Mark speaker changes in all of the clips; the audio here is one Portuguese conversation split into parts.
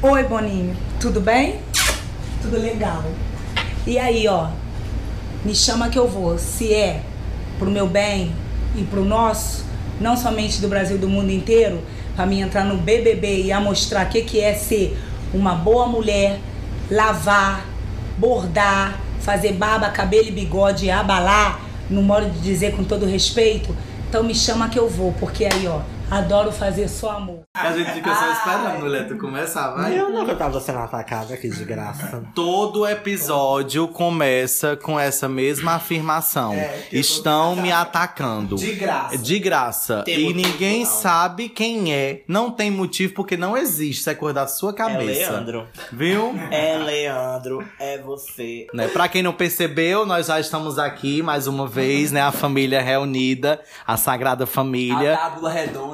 Speaker 1: Oi, Boninho. Tudo bem? Tudo legal. E aí, ó, me chama que eu vou. Se é pro meu bem e pro nosso, não somente do Brasil, do mundo inteiro, pra mim entrar no BBB e a mostrar o que, que é ser uma boa mulher, lavar, bordar, fazer barba, cabelo e bigode abalar, no modo de dizer com todo respeito. Então me chama que eu vou, porque aí, ó, adoro fazer só amor.
Speaker 2: A gente fica só esperando, mulher. Tu começa, vai.
Speaker 3: Eu nunca tava sendo atacada aqui de graça.
Speaker 2: Todo episódio começa com essa mesma afirmação. Estão me atacando.
Speaker 4: De graça.
Speaker 2: De graça.
Speaker 3: Tem
Speaker 2: e
Speaker 3: motivo,
Speaker 2: ninguém
Speaker 3: não.
Speaker 2: sabe quem é. Não tem motivo porque não existe. Isso é coisa da sua
Speaker 3: É
Speaker 2: cabeça.
Speaker 3: Leandro.
Speaker 2: Viu?
Speaker 3: É Leandro, é você.
Speaker 2: Né? Pra quem não percebeu, nós já estamos aqui mais uma vez, né? A família reunida, a Sagrada
Speaker 4: A
Speaker 2: Família.
Speaker 4: tábula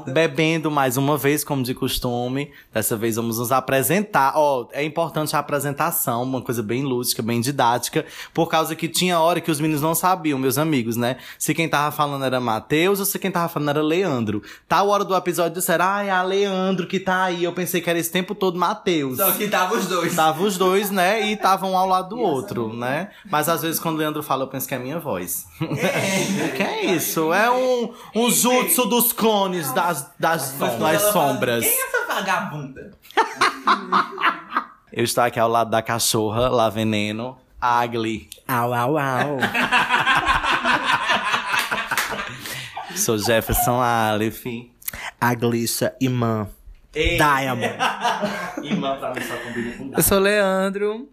Speaker 2: Bebendo mais uma vez, como de costume. Dessa vez vamos nos apresentar. Ó, é importante a apresentação, uma coisa bem lúdica, bem didática, por causa que tinha hora que os meninos não sabiam, meus amigos, né? Se quem tava falando era Matheus ou se quem tava falando era Leandro. Tal hora do episódio disseram, ai, é a Leandro que tá aí. Eu pensei que era esse tempo todo Matheus.
Speaker 4: Só que tava os dois.
Speaker 2: Tava os dois, né? E estavam um ao lado do outro, né? Mas às vezes quando o Leandro fala, eu penso que é a minha voz. que é isso? É um, um jutsu dos clones das, das,
Speaker 4: quando
Speaker 2: das sombras.
Speaker 4: Quem é essa vagabunda?
Speaker 2: Eu estou aqui ao lado da cachorra, lá veneno, Agli.
Speaker 3: Au, au, au.
Speaker 2: Sou Jefferson Aleph.
Speaker 3: A Glissa Imã. Diamond.
Speaker 2: Irmã pra mim só combina com
Speaker 5: Eu sou Leandro.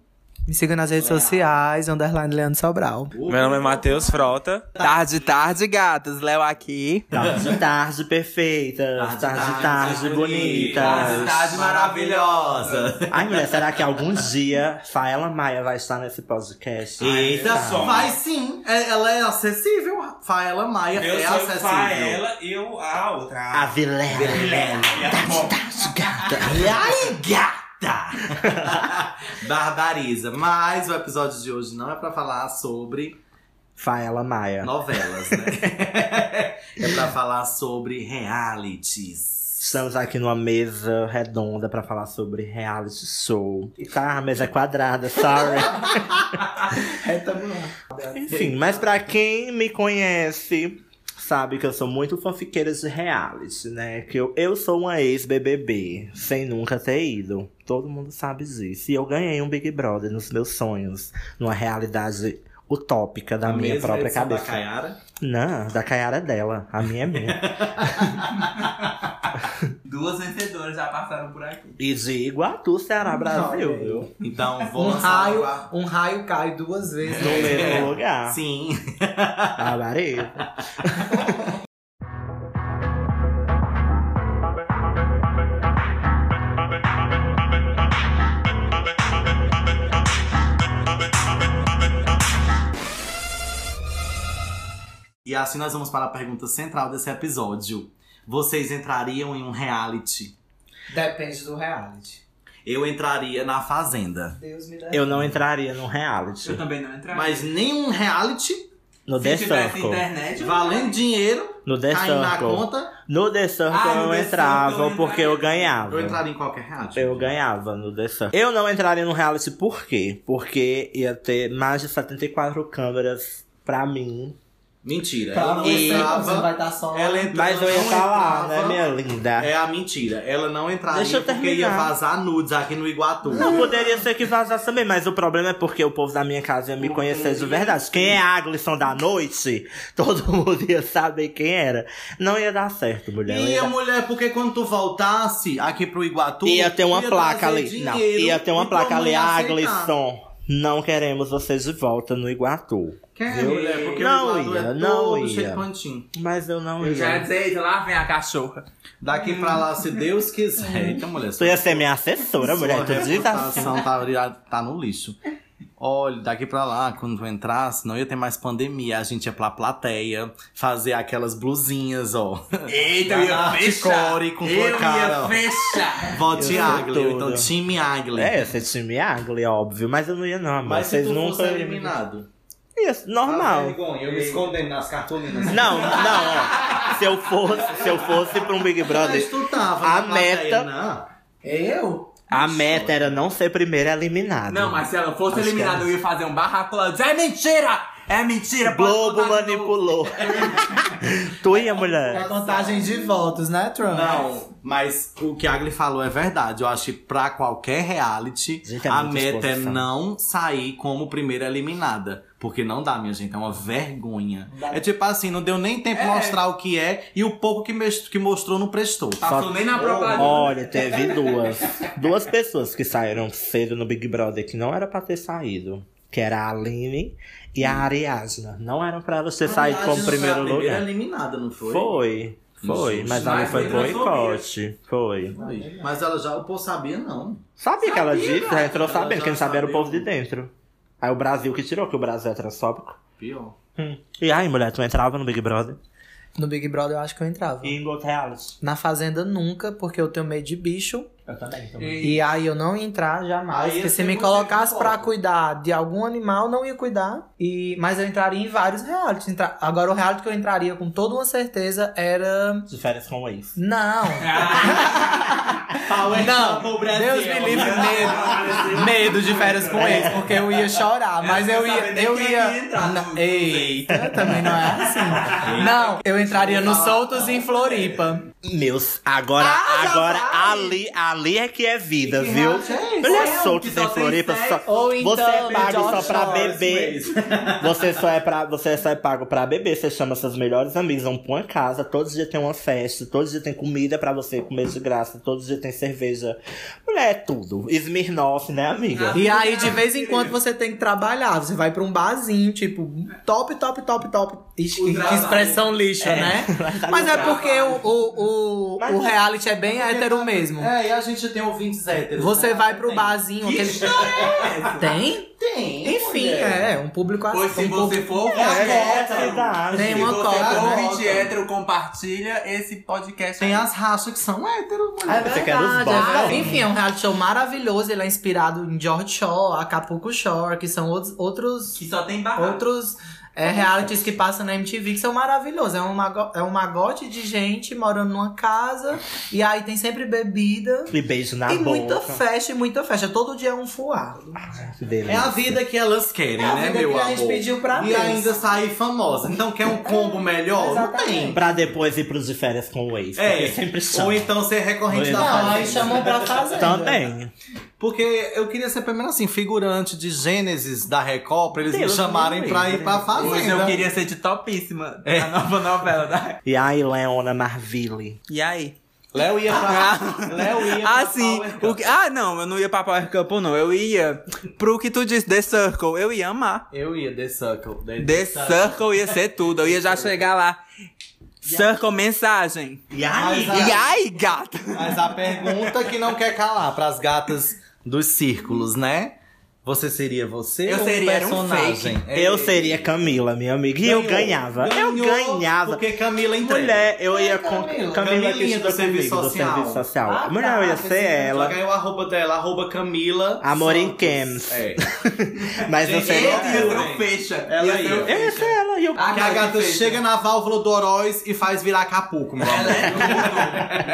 Speaker 5: Me siga nas redes sociais, underline Leandro Sobral.
Speaker 6: Meu nome é Matheus Frota.
Speaker 5: Tarde, tarde, gatos. Léo aqui.
Speaker 3: Tarde, tarde perfeita. Tarde, tarde, bonita.
Speaker 4: Tarde, tarde maravilhosa.
Speaker 3: Ai, mulher, será que algum dia Faela Maia vai estar nesse podcast?
Speaker 2: Eita,
Speaker 4: som.
Speaker 2: vai sim. É- ela é acessível. Faela Maia
Speaker 4: Eu
Speaker 2: é
Speaker 4: sou
Speaker 2: acessível.
Speaker 4: Faela e eu a outra.
Speaker 3: A Vilela. Tarde, tarde, gata.
Speaker 2: Ai, gata! Barbariza. Mas o episódio de hoje não é pra falar sobre
Speaker 3: Faela Maia.
Speaker 2: novelas, né? é pra falar sobre realities.
Speaker 3: Estamos aqui numa mesa redonda pra falar sobre reality show. E tá, a mesa é quadrada, sorry. Enfim, mas pra quem me conhece, sabe que eu sou muito fanfiqueira de reality, né? Que eu, eu sou uma ex-BBB, sem nunca ter ido. Todo mundo sabe disso. E eu ganhei um Big Brother nos meus sonhos, numa realidade utópica da
Speaker 2: A
Speaker 3: minha própria cabeça.
Speaker 2: Da Kayara.
Speaker 3: Não, da Kayara é dela. A minha é minha.
Speaker 4: Duas vencedoras já passaram por aqui.
Speaker 3: e de Iguatu, Ceará, Brasil, viu?
Speaker 2: Então, vou
Speaker 5: Um
Speaker 2: lançar
Speaker 5: raio, um raio cai duas vezes.
Speaker 3: No mesmo lugar.
Speaker 2: Sim.
Speaker 3: Barbareza.
Speaker 2: E assim nós vamos para a pergunta central desse episódio. Vocês entrariam em um reality?
Speaker 5: Depende do reality.
Speaker 2: Eu entraria na Fazenda.
Speaker 5: Deus me dá.
Speaker 3: Eu não entraria num reality.
Speaker 4: Eu também não entraria.
Speaker 2: Mas nenhum reality
Speaker 3: No The
Speaker 4: Se tivesse
Speaker 3: Circle.
Speaker 4: internet,
Speaker 2: valendo dinheiro,
Speaker 3: No The
Speaker 2: na conta,
Speaker 3: No The Circle
Speaker 4: Ah, no
Speaker 3: eu
Speaker 4: The
Speaker 3: entrava
Speaker 4: Circle eu
Speaker 3: porque eu
Speaker 4: entraria.
Speaker 3: ganhava.
Speaker 2: eu entraria em qualquer reality.
Speaker 3: Eu ganhava no The Circle. Eu não entraria no reality por quê? Porque ia ter mais de 74 câmeras pra mim.
Speaker 2: Mentira.
Speaker 5: Pra
Speaker 2: Ela não
Speaker 5: você,
Speaker 2: entrava.
Speaker 5: você vai estar só.
Speaker 2: Ela entrava,
Speaker 3: Mas eu ia
Speaker 2: não
Speaker 3: falar, né, minha linda?
Speaker 2: É a mentira. Ela não entraria
Speaker 3: Deixa eu
Speaker 2: porque ia
Speaker 3: terminar.
Speaker 2: vazar nudes aqui no Iguatu.
Speaker 3: Não, poderia ser que vazasse também, mas o problema é porque o povo da minha casa ia me conhecer de verdade. Quem é a Aglisson da noite, todo mundo ia saber quem era. Não ia dar certo, mulher.
Speaker 2: E
Speaker 3: Ia
Speaker 2: a
Speaker 3: dar-
Speaker 2: mulher, porque quando tu voltasse aqui pro Iguatu,
Speaker 3: Ia ter uma
Speaker 2: ia
Speaker 3: placa ali. Não, ia ter uma placa ali.
Speaker 2: ia aceitar.
Speaker 3: Aglisson, não queremos vocês de volta no Iguatu.
Speaker 2: Quer,
Speaker 3: Viu?
Speaker 2: mulher? Porque
Speaker 3: Não
Speaker 2: o Iguatu
Speaker 3: ia,
Speaker 2: é
Speaker 3: não
Speaker 2: todo
Speaker 3: ia. Mas eu não
Speaker 4: Eu já ia
Speaker 3: ia.
Speaker 4: dizer, eita, lá vem a cachorra.
Speaker 2: Daqui pra lá, se Deus quiser. Eita, mulher.
Speaker 3: Tu ia ser minha assessora, mulher.
Speaker 2: Sua
Speaker 3: Tu diz assim.
Speaker 2: reputação tá, tá no lixo. Olha, daqui pra lá, quando tu entrasse, não ia ter mais pandemia. A gente ia pra plateia, fazer aquelas blusinhas, ó.
Speaker 4: Eita, eu ia fechar.
Speaker 2: Com
Speaker 4: eu
Speaker 2: cara,
Speaker 4: ia fechar.
Speaker 2: Vote ou então time Agli.
Speaker 3: É, você time Agli, óbvio. Mas eu não ia, não.
Speaker 2: Mas
Speaker 3: Vocês nunca.
Speaker 2: fosse eliminado.
Speaker 3: Isso, normal.
Speaker 2: eu me escondendo nas cartolinas.
Speaker 3: Não, não, ó. Se eu fosse, se eu fosse pra um Big Brother.
Speaker 2: Mas tu tava
Speaker 3: A
Speaker 2: na plateia,
Speaker 3: meta-
Speaker 2: não.
Speaker 5: Eu?
Speaker 3: A meta era não ser primeira eliminada.
Speaker 4: Não, mas se ela fosse
Speaker 3: Acho
Speaker 4: eliminada, eu ia fazer um barraco lá. É mentira! É mentira!
Speaker 3: Globo
Speaker 4: botar de novo."
Speaker 3: manipulou. tu ia,
Speaker 5: É
Speaker 3: mulher?
Speaker 5: contagem de votos, né, Trump?
Speaker 2: Não, mas o que a Agli falou é verdade. Eu acho que pra qualquer reality,
Speaker 3: Gente, é
Speaker 2: a meta é
Speaker 3: exposição.
Speaker 2: não sair como primeira eliminada. Porque não dá, minha gente, é uma vergonha. É tipo assim, não deu nem tempo de mostrar o que é e o pouco que, que mostrou não prestou.
Speaker 4: Passou nem na propaganda.
Speaker 3: Olha, teve duas. Duas pessoas que saíram cedo no Big Brother que não era pra ter saído. Que era a Aline e a Ariadna. Não elas ter saído
Speaker 2: Aliás,
Speaker 3: como primeiro
Speaker 2: primeira
Speaker 3: lugar.
Speaker 2: eliminada, não foi?
Speaker 3: Foi. Foi, mas
Speaker 4: Mas
Speaker 3: foi
Speaker 4: foi
Speaker 3: boicote. Foi.
Speaker 2: Mas ela já, o povo sabia, não.
Speaker 3: Sabia que ela
Speaker 2: Sabia,
Speaker 3: disse? Já entrou
Speaker 2: ela
Speaker 3: sabendo,
Speaker 2: já
Speaker 3: quem sabia era o
Speaker 2: sabia.
Speaker 3: povo de dentro. Aí o Brasil que tirou, que o Brasil é transfóbico.
Speaker 2: Pior.
Speaker 3: Hum. E aí, mulher, tu entrava no Big Brother?
Speaker 5: No Big Brother eu acho que eu entrava.
Speaker 3: E em outro reality?
Speaker 5: Na Fazenda nunca, porque eu tenho medo de bicho.
Speaker 3: Eu também,
Speaker 5: E aí eu não ia entrar jamais.
Speaker 2: Aí
Speaker 5: porque se me colocasse pra cuidar de algum animal, não ia cuidar. E, mas eu entraria em vários realities. Entra- Agora o reality que eu entraria com toda uma certeza era.
Speaker 3: De férias com o ex.
Speaker 5: Não!
Speaker 2: Power
Speaker 5: Não, Deus me livre medo. Medo de férias com ex, porque eu ia chorar. Mas eu ia. Eu ia. Não, Eita, também não é assim. Não, eu entraria no Soltos em Floripa.
Speaker 3: Meus, agora,
Speaker 5: Ah,
Speaker 3: agora,
Speaker 5: vai.
Speaker 3: ali, ali é que é vida,
Speaker 2: que
Speaker 3: viu?
Speaker 2: é?
Speaker 3: Olha
Speaker 2: É,
Speaker 3: solto
Speaker 4: que só
Speaker 3: sem
Speaker 4: tem
Speaker 3: Floripa, só,
Speaker 5: Ou então,
Speaker 3: você é pago só pra beber. Você só é pra, você só é pago pra beber, você chama seus melhores amigos, vão pra uma casa, todos os dias tem uma festa, todos os dias tem comida pra você comer de graça, todos os dias tem cerveja. Mulher, é tudo. Smirnoff, né, amiga?
Speaker 5: E aí, de vez em quando, você tem que trabalhar. Você vai pra um barzinho, tipo, top, top, top, top. Ixi, que, que expressão lixo, né? Mas é porque o, o, o,
Speaker 3: Mas
Speaker 5: o reality é bem hétero mesmo.
Speaker 2: É, e a gente tem ouvintes héteros.
Speaker 5: Você
Speaker 2: né?
Speaker 5: vai pro
Speaker 2: Tem.
Speaker 5: barzinho. Aquele... Tem?
Speaker 2: Tem.
Speaker 5: Enfim,
Speaker 2: mulher.
Speaker 5: é, um público assim.
Speaker 4: Pois se
Speaker 5: um
Speaker 4: você
Speaker 5: público-
Speaker 4: for
Speaker 3: É,
Speaker 4: ouvinte
Speaker 3: é,
Speaker 4: hétero,
Speaker 3: verdade.
Speaker 5: Tem
Speaker 4: se
Speaker 5: uma
Speaker 4: você
Speaker 5: cota,
Speaker 4: for
Speaker 5: né?
Speaker 4: ouvinte hétero, compartilha esse podcast.
Speaker 2: Tem
Speaker 4: aí.
Speaker 2: as raças que são héteros, mulher.
Speaker 5: É
Speaker 3: Você quer os
Speaker 5: verdade,
Speaker 3: bons,
Speaker 5: é.
Speaker 3: né?
Speaker 5: Enfim, é um reality show maravilhoso. Ele é inspirado em George Shore, Acapulco Shore, que são outros, outros
Speaker 4: Que só tem barraco.
Speaker 5: outros é, realities que passam na MTV que são maravilhosos. É um, mago, é um magote de gente morando numa casa e aí tem sempre bebida
Speaker 3: E beijo na
Speaker 5: e
Speaker 3: boca.
Speaker 5: muita festa e muita festa. Todo dia é um.
Speaker 3: Que delícia.
Speaker 2: É a vida que elas querem,
Speaker 5: É a
Speaker 2: né,
Speaker 5: vida
Speaker 2: meu
Speaker 5: que a
Speaker 2: amor?
Speaker 5: gente pediu pra
Speaker 2: E
Speaker 5: Deus.
Speaker 2: ainda sair famosa. Então quer um combo melhor? Não tem.
Speaker 3: Pra depois ir pros de férias com o ex.
Speaker 2: É,
Speaker 3: sempre chama.
Speaker 2: ou então ser recorrente
Speaker 3: Ou
Speaker 2: da
Speaker 5: Não, aí chamam pra fazenda.
Speaker 3: Também.
Speaker 2: Porque eu queria ser pelo menos assim, figurante de Gênesis da Record, pra eles
Speaker 3: Deus
Speaker 2: me chamarem pra ir pra fazenda.
Speaker 4: Hoje eu queria ser de topíssima.
Speaker 2: É.
Speaker 4: A nova novela da.
Speaker 3: E aí, Leona Marville.
Speaker 4: E aí?
Speaker 2: Léo ia pra. Léo ia pra
Speaker 4: Ah, sim.
Speaker 2: Power
Speaker 4: O
Speaker 2: Cup.
Speaker 4: que... Ah, não, eu não ia pra Power Couple, não. Eu ia pro que tu disse, The Circle. Eu ia amar.
Speaker 2: Eu ia, The Circle.
Speaker 4: The Circle ia ser tudo. Eu ia já chegar lá. Circle mensagem.
Speaker 3: E aí?
Speaker 4: E aí, gata?
Speaker 2: Mas a pergunta que não quer calar pras gatas dos círculos, né? Você seria você
Speaker 4: Eu
Speaker 2: ou
Speaker 4: seria,
Speaker 2: um
Speaker 4: era um
Speaker 2: personagem? É,
Speaker 3: Eu seria Camila, minha amiga. E eu
Speaker 2: Ganhou.
Speaker 3: ganhava.
Speaker 2: Ganhou,
Speaker 3: eu ganhava.
Speaker 2: Porque Camila entrega.
Speaker 3: Mulher, eu ia com
Speaker 2: Camila?
Speaker 3: Camila, que
Speaker 2: serviço
Speaker 3: comigo, do
Speaker 2: social.
Speaker 3: serviço social.
Speaker 5: Ah,
Speaker 3: Mulher, eu ia
Speaker 5: tá,
Speaker 3: ser ela.
Speaker 2: Joga aí o arroba dela, arroba Camila.
Speaker 3: Amor em. Camps.
Speaker 2: É.
Speaker 3: Mas eu
Speaker 2: Gente,
Speaker 3: seria
Speaker 2: eu-
Speaker 4: Ia
Speaker 3: ela.
Speaker 4: fecha.
Speaker 2: Ela
Speaker 4: Ia
Speaker 3: Eu ia ser ela. E eu...
Speaker 2: A
Speaker 4: mas
Speaker 2: gata chega na válvula do Oroz e faz virar Acapulco, meu amor.
Speaker 4: Ela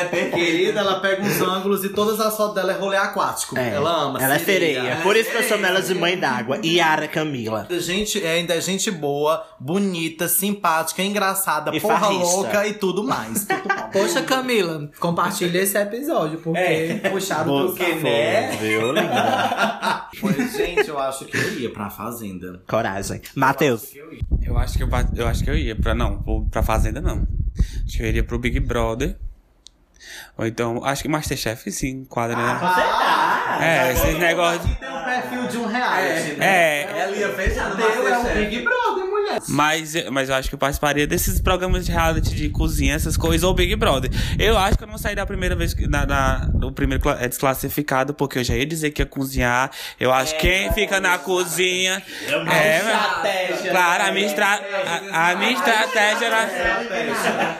Speaker 4: é perfeita.
Speaker 2: Querida, ela pega uns ângulos e todas as fotos dela é rolê aquático.
Speaker 3: É,
Speaker 2: Ela ama.
Speaker 3: Ela é sereia.
Speaker 4: É
Speaker 3: Por isso que eu chamo ela de mãe d'água. Yara Camila.
Speaker 2: Gente, é, ainda é gente boa, bonita, simpática, engraçada,
Speaker 3: E
Speaker 2: porra
Speaker 3: farrista.
Speaker 2: louca e tudo mais.
Speaker 5: Poxa, Camila, compartilha esse episódio, porque
Speaker 2: É.
Speaker 5: puxado
Speaker 3: Vou-
Speaker 5: pro
Speaker 2: que,
Speaker 3: Foi,
Speaker 2: né?
Speaker 3: Viu, linda?
Speaker 2: Pois, gente, eu acho que eu ia pra fazenda.
Speaker 3: Coragem. Matheus.
Speaker 6: Eu acho que eu, eu acho que eu ia pra não, pra fazenda não. Acho que eu iria pro Big Brother. Ou então, acho que Masterchef sim, enquadra, né?
Speaker 3: Tá.
Speaker 6: É, esses negócios.
Speaker 2: Tem um perfil de um reality, né?
Speaker 6: É,
Speaker 4: Ela ia fechar no
Speaker 2: Deu é um. Big Brother.
Speaker 6: mas, mas eu acho que eu participaria desses programas de reality de cozinha, essas coisas, ou Big Brother. Eu acho que eu não saí da primeira vez, na, na, no primeiro é desclassificado, porque eu já ia dizer que ia cozinhar. Eu acho que quem fica na cozinha. É,
Speaker 2: estratégia,
Speaker 6: Claro,
Speaker 2: né?
Speaker 6: a minha, estra a, a minha estratégia era.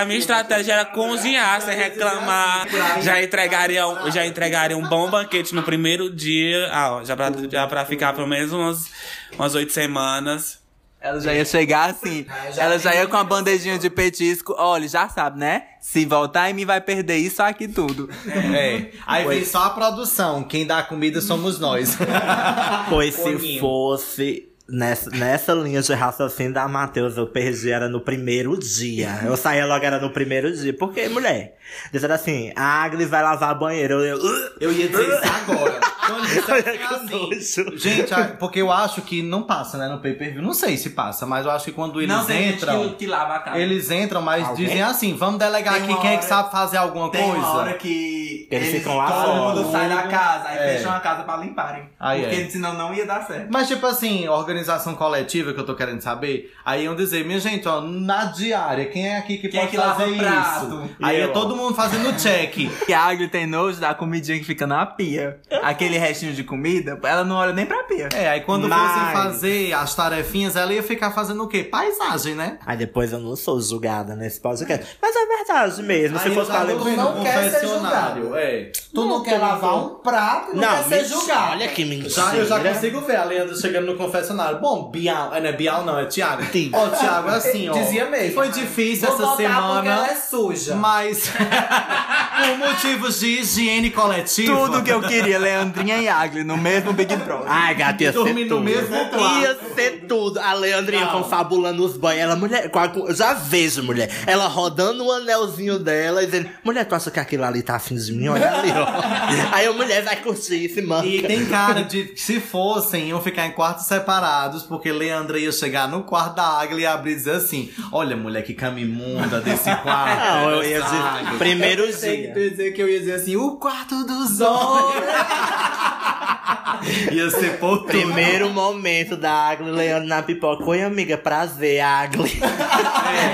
Speaker 6: A minha estratégia era cozinhar sem reclamar. Já entregaria, um, já entregaria um bom banquete no primeiro dia. Ah, ó, já, pra, já pra ficar pelo menos umas, umas oito semanas.
Speaker 4: Ela já ia chegar assim.
Speaker 5: Ah, já
Speaker 4: ela já ia com a bandejinha de petisco. Olha, já sabe, né? Se voltar em mim, vai perder isso aqui tudo.
Speaker 2: É. Aí vem só a produção. Quem dá a comida somos nós.
Speaker 3: Pois se fosse nessa, nessa linha de raciocínio da Matheus, eu perdi era no primeiro dia. Eu saía logo era no primeiro dia. Porque, mulher, dizendo assim, a Agnes vai lavar banheiro. Eu, eu,
Speaker 2: Eu ia dizer isso agora.
Speaker 3: Que
Speaker 2: assim. Gente, porque eu acho que não passa, né, no pay-per-view. Não sei se passa, mas eu acho que quando eles entram.
Speaker 4: lava a casa.
Speaker 2: Eles entram, mas
Speaker 3: Alguém?
Speaker 2: dizem assim: vamos delegar
Speaker 4: Tem
Speaker 2: aqui quem é que
Speaker 4: hora-
Speaker 2: sabe fazer alguma
Speaker 4: Tem
Speaker 2: coisa.
Speaker 4: uma hora que
Speaker 3: Eles ficam lá
Speaker 4: todo
Speaker 3: fora.
Speaker 4: mundo sai da casa, aí
Speaker 2: É.
Speaker 4: fecham a casa pra limparem.
Speaker 2: Aí
Speaker 4: porque
Speaker 2: é.
Speaker 4: senão não ia dar certo.
Speaker 2: Mas, tipo assim, organização coletiva que eu tô querendo saber, aí iam dizer, minha gente, ó, na diária, quem é aqui que
Speaker 4: Quem é
Speaker 2: pode
Speaker 4: que lava
Speaker 2: fazer
Speaker 4: prato?
Speaker 2: isso? Aí
Speaker 3: E
Speaker 2: é
Speaker 3: eu,
Speaker 2: todo mundo fazendo check.
Speaker 4: Que a tem nojo da comidinha que fica na pia. Aquele restinho de comida, ela não olha nem pra pia.
Speaker 2: É, aí quando
Speaker 3: Mas-
Speaker 2: fossem fazer as tarefinhas, ela ia ficar fazendo o quê? Paisagem, né?
Speaker 3: Aí depois eu não sou julgada nesse podcast. Mas é verdade mesmo. se
Speaker 2: Aí
Speaker 3: fosse
Speaker 2: eu já
Speaker 3: pra
Speaker 2: vendo
Speaker 5: não quer ser
Speaker 2: confessionário, É.
Speaker 5: Tu não, quer lavar um prato e não, quer ser julgado.
Speaker 3: Olha que mentira.
Speaker 2: Já, eu já consigo ver a Leandro chegando no confessionário. Bom, Bial, é, não é Bial não, é Thiago.
Speaker 3: Sim.
Speaker 2: Ó, Thiago, é assim, ó.
Speaker 5: Dizia mesmo.
Speaker 2: Foi difícil
Speaker 5: Vou
Speaker 2: essa
Speaker 5: botar porque
Speaker 2: semana.
Speaker 5: ela é suja.
Speaker 2: Mas, por motivos de higiene coletiva.
Speaker 4: Tudo que eu queria, Leandrinha e Agli no mesmo Big Brother.
Speaker 3: Ai, gata, ia
Speaker 2: Dormir
Speaker 3: ser
Speaker 2: no
Speaker 3: tudo.
Speaker 2: mesmo quarto.
Speaker 3: Ia ser tudo. A Leandrinha
Speaker 2: Não.
Speaker 3: confabulando os banhos. Ela, mulher, com a- eu já vejo, mulher. Ela rodando o anelzinho dela e dizendo: Mulher, tu acha que aquilo ali tá afim de mim? Olha ali, ó. Aí a mulher vai curtir esse manca.
Speaker 2: E tem cara de que se fossem, iam ficar em quartos separados, porque Leandra ia chegar no quarto da Águia e abrir e dizer assim: Olha, mulher, que cama imunda desse quarto.
Speaker 3: Não, eu ia dizer.
Speaker 2: Águia."
Speaker 3: Primeiro
Speaker 5: Pensei que tu
Speaker 3: dia.
Speaker 5: ia dizer que eu ia dizer assim, o quarto dos homens.
Speaker 2: Ia ser por tudo.
Speaker 3: Primeiro momento da Agli Leandro na pipoca. Oi, amiga, prazer, Agli.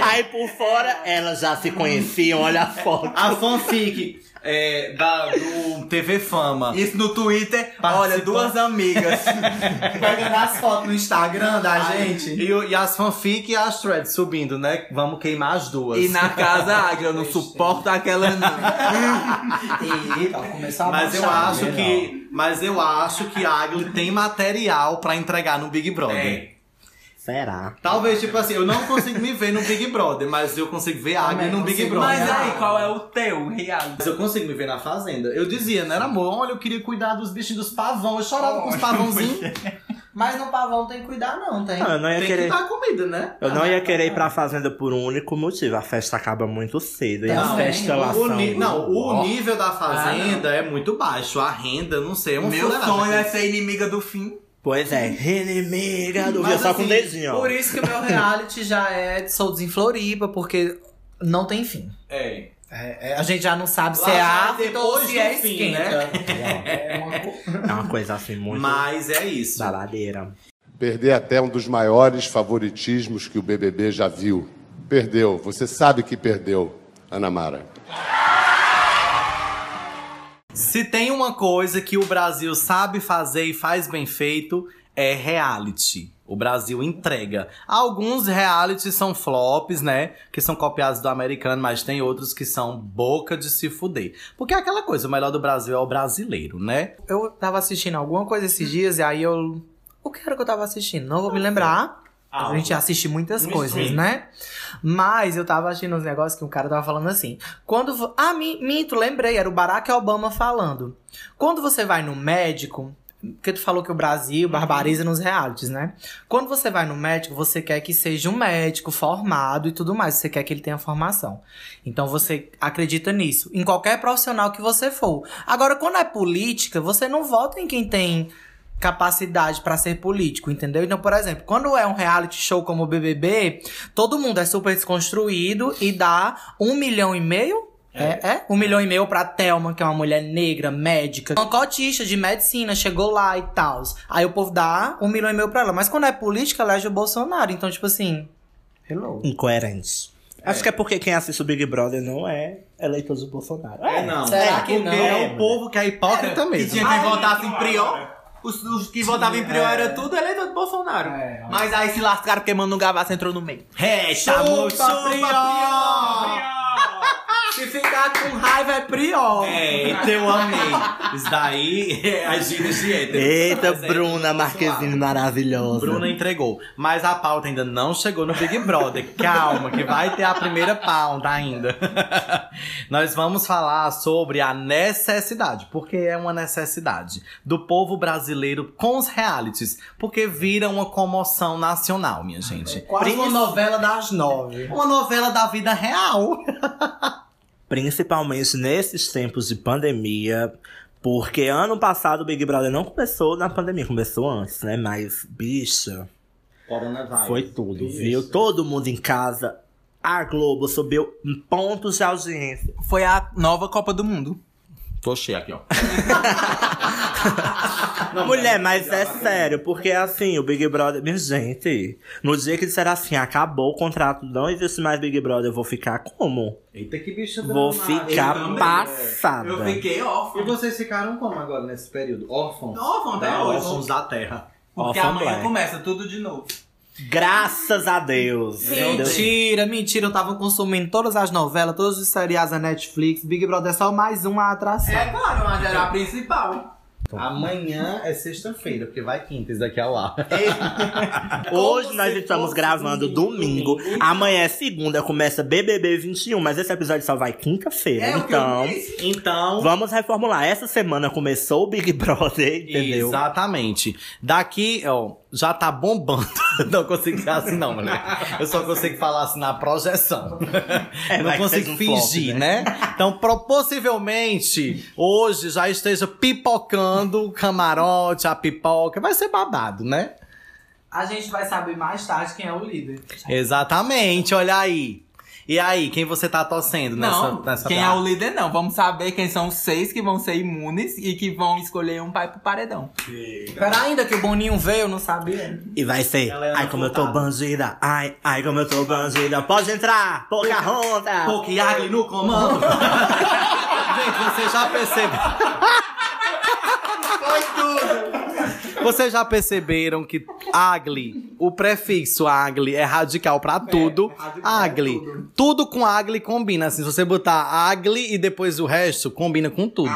Speaker 3: Aí por fora, elas já se conheciam, olha a foto.
Speaker 2: A fanfic é, da, do TV Fama.
Speaker 4: Isso no Twitter,
Speaker 2: Participa-
Speaker 4: olha, duas amigas.
Speaker 5: Pegando as fotos no Instagram da gente.
Speaker 2: E, e as fanfic e as threads subindo, né? Vamos queimar as duas.
Speaker 4: e na casa Agli, eu não suporto aquela não.
Speaker 5: Eita, começou a
Speaker 2: Mas eu acho que. Mas eu acho que a Agli tem material pra entregar no Big Brother.
Speaker 3: Será?
Speaker 2: Talvez, tipo assim, eu não consigo me ver no Big Brother, mas eu consigo ver a
Speaker 5: Também
Speaker 2: no Big
Speaker 5: consigo.
Speaker 2: Brother.
Speaker 4: Mas aí, qual é o teu reality?
Speaker 2: Mas eu consigo me ver na fazenda. Eu dizia, não era amor, olha, eu queria cuidar dos bichinhos dos pavão. Eu chorava com os pavãozinhos.
Speaker 5: Mas no pavão tem que cuidar não, tem.
Speaker 3: Não, eu não ia
Speaker 2: Tem
Speaker 3: querer.
Speaker 2: que dar comida, né?
Speaker 3: Eu não ia querer ir pra fazenda por um único motivo. A festa acaba muito cedo. E as
Speaker 5: Também.
Speaker 3: festas lá
Speaker 2: O
Speaker 3: são.
Speaker 2: ni- não, o
Speaker 3: Ó.
Speaker 2: nível da fazenda é muito baixo. A renda, não sei, é uma
Speaker 4: Meu sonho é ser inimiga do fim.
Speaker 3: Pois é, inimiga do
Speaker 2: Mas
Speaker 3: só com o
Speaker 2: assim,
Speaker 3: dedinho, ó.
Speaker 5: Por isso que o meu reality já é de Soldos em Floripa, porque não tem fim.
Speaker 2: É.
Speaker 5: É, é, a gente já não sabe se
Speaker 2: Lá
Speaker 5: é
Speaker 2: já é
Speaker 5: ou se é
Speaker 2: fim,
Speaker 5: esquenta.
Speaker 2: né?
Speaker 5: É uma co-
Speaker 3: É uma coisa assim muito
Speaker 2: Mas é isso.
Speaker 3: babadeira.
Speaker 7: Perder até um dos maiores favoritismos que o BBB já viu. Perdeu. Você sabe que perdeu, Ana Mara.
Speaker 2: Se tem uma coisa que o Brasil sabe fazer e faz bem feito, é reality. O Brasil entrega. Alguns realities são flops, né? Que são copiados do americano, mas tem outros que são boca de se fuder. Porque é aquela coisa, o melhor do Brasil é o brasileiro, né?
Speaker 5: Eu tava assistindo alguma coisa esses dias e aí eu. O que era que eu tava assistindo? Não vou me lembrar. A gente assiste muitas
Speaker 2: Um
Speaker 5: coisas,
Speaker 2: stream.
Speaker 5: né? Mas eu tava assistindo uns negócios que um cara tava falando assim. Quando. Ah, mi- minto, lembrei, era o Barack Obama falando. Quando você vai no médico. Porque tu falou que o Brasil barbariza nos realities, né? Quando você vai no médico, você quer que seja um médico formado e tudo mais. Você quer que ele tenha formação. Então você acredita nisso. Em qualquer profissional que você for. Agora, quando é política, você não vota em quem tem capacidade pra ser político, entendeu? Então, por exemplo, quando é um reality show como o BBB, todo mundo é super desconstruído e dá um milhão e meio. É, é? Um milhão e meio pra Thelma, que é uma mulher negra, médica, uma cotista de medicina, chegou lá e tal. Aí o povo dá um milhão e meio pra ela. Mas quando é política, elege o Bolsonaro. Então, tipo assim. Hello.
Speaker 3: Incoerente. Acho que é porque quem assiste o Big Brother não é eleitor do Bolsonaro.
Speaker 2: É, não.
Speaker 5: Será
Speaker 2: é
Speaker 5: que
Speaker 2: porque
Speaker 5: não?
Speaker 2: é o povo que é hipócrita
Speaker 4: Que
Speaker 2: mesmo.
Speaker 4: tinha quem votasse em Prior. Os, os que votavam em Prior era tudo eleitor do Bolsonaro.
Speaker 5: É.
Speaker 4: Mas aí se lascaram porque Manu Gavassi entrou no meio.
Speaker 2: É,
Speaker 3: Resta muito
Speaker 2: Prior! Se
Speaker 5: ficar com raiva é pior.
Speaker 2: É, então eu amei. Isso daí é as gírias de hétero.
Speaker 3: Eita,
Speaker 2: Mas é,
Speaker 3: Bruna Marquezine maravilhosa.
Speaker 2: Bruna entregou. Mas a pauta ainda não chegou no Big Brother. Calma, que vai ter a primeira pauta ainda. Nós vamos falar sobre a necessidade, porque é uma necessidade, do povo brasileiro com os realities. Porque vira uma comoção nacional, minha gente.
Speaker 5: Quase uma novela das nove.
Speaker 2: Uma novela da vida real.
Speaker 3: Principalmente nesses tempos de pandemia. Porque ano passado o Big Brother não começou na pandemia, começou antes, né? Mas, bicha, foi tudo, viu? Todo mundo em casa. A Globo subiu em pontos de audiência.
Speaker 4: Foi a nova Copa do Mundo.
Speaker 2: Tô cheio aqui, ó.
Speaker 3: Mulher, mas é sério, porque assim, o Big Brother. Minha gente, no dia que disser assim, acabou o contrato, não existe mais Big Brother, eu vou ficar como?
Speaker 2: Eita, que bicha
Speaker 3: Vou ficar
Speaker 2: Eu também.
Speaker 3: passada.
Speaker 4: Eu fiquei
Speaker 2: E
Speaker 4: órfão.
Speaker 2: vocês ficaram como agora nesse período? Órfãos?
Speaker 4: Órfão até
Speaker 2: É,
Speaker 4: hoje.
Speaker 2: Órfãos da terra.
Speaker 4: Porque
Speaker 3: Órfão
Speaker 4: amanhã
Speaker 3: Black.
Speaker 4: começa tudo de novo.
Speaker 3: Graças a Deus.
Speaker 5: Mentira, mentira. Eu tava consumindo todas as novelas, todos os seriados da Netflix. Big Brother é só mais uma atração.
Speaker 4: É claro, mas era a principal.
Speaker 2: Amanhã é sexta-feira, porque vai quinta, isso daqui é o ar.
Speaker 3: Hoje nós estamos gravando domingo. Amanhã é segunda, começa BBB 21, mas esse episódio só vai quinta-feira.
Speaker 4: É
Speaker 3: então.
Speaker 2: Então.
Speaker 3: vamos reformular. Essa semana começou o Big Brother, entendeu?
Speaker 2: Exatamente. Daqui, ó, já tá bombando. Não consigo ser assim, não, mulher. Eu só consigo falar assim na projeção.
Speaker 3: É,
Speaker 2: não consigo
Speaker 3: um flop,
Speaker 2: fingir, né? Então, possivelmente, hoje já esteja pipocando o camarote, a pipoca. Vai ser babado, né?
Speaker 5: A gente vai saber mais tarde quem é o líder.
Speaker 2: Exatamente, olha aí. E aí, quem você tá torcendo nessa,
Speaker 4: Não,
Speaker 2: nessa
Speaker 4: quem é o líder não. Vamos saber quem são os seis que vão ser imunes e que vão escolher um pai pro paredão.
Speaker 5: Pera ainda que o Boninho veio, eu não sabia.
Speaker 3: E vai ser,
Speaker 2: Ela é
Speaker 3: ai como eu tô bandida, ai, ai como eu tô bandida, pode entrar, pouca ronda.
Speaker 2: Pokiagli no comando. Gente, você já percebeu. Tudo. Vocês já perceberam que agli, o prefixo agli é radical pra tudo. agli. Tudo com agli combina. Assim, se você botar agli e depois o resto, combina com tudo.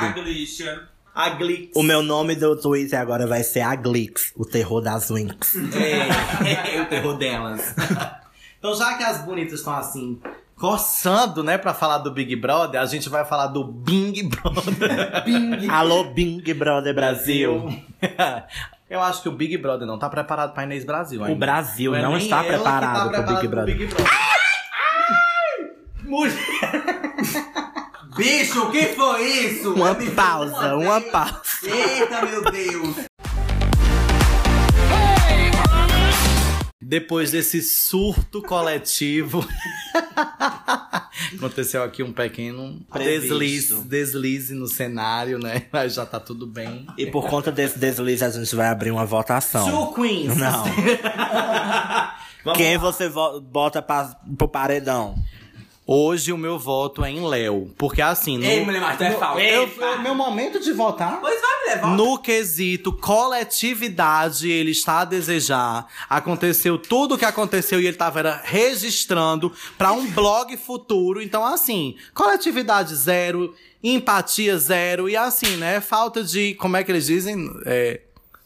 Speaker 2: Agli.
Speaker 3: O meu nome do Twitter agora vai ser Aglix, o terror das Winx.
Speaker 2: É, o terror delas. Então, já que as bonitas estão assim, coçando, né, pra falar do Big Brother, a gente vai falar do Bing Brother.
Speaker 3: Alô, Big Brother Brasil.
Speaker 2: Eu acho que o Big Brother não tá preparado pra Inês Brasil
Speaker 3: O
Speaker 2: ainda.
Speaker 3: Brasil
Speaker 2: é
Speaker 3: não está
Speaker 2: que
Speaker 3: preparado
Speaker 2: tá
Speaker 3: pro Big Brother.
Speaker 2: pro Mulher!
Speaker 4: Bicho, o que foi isso?
Speaker 3: Uma
Speaker 4: Me
Speaker 3: pausa, uma
Speaker 4: velho.
Speaker 3: pausa.
Speaker 4: Eita, meu Deus.
Speaker 2: Depois desse surto coletivo, aconteceu aqui um pequeno
Speaker 3: Previsto.
Speaker 2: deslize, deslize no cenário, né? Mas já tá tudo bem.
Speaker 3: E por conta desse deslize, a gente vai abrir uma votação.
Speaker 2: Two Queens!
Speaker 3: Não. Quem
Speaker 2: lá.
Speaker 3: você vo- bota pra, pro paredão?
Speaker 2: Hoje o meu voto é em Léo. Porque assim. No,
Speaker 4: Ei, mulher, mas tu é falsa.
Speaker 2: eu, eu- meu momento de votar.
Speaker 4: Pois vai me levar.
Speaker 2: No quesito coletividade, ele está a desejar. Aconteceu tudo o que aconteceu e ele estava era registrando para um blog futuro. Então, assim, coletividade zero, empatia zero. E assim, né? Falta de. Como é que eles dizem? É,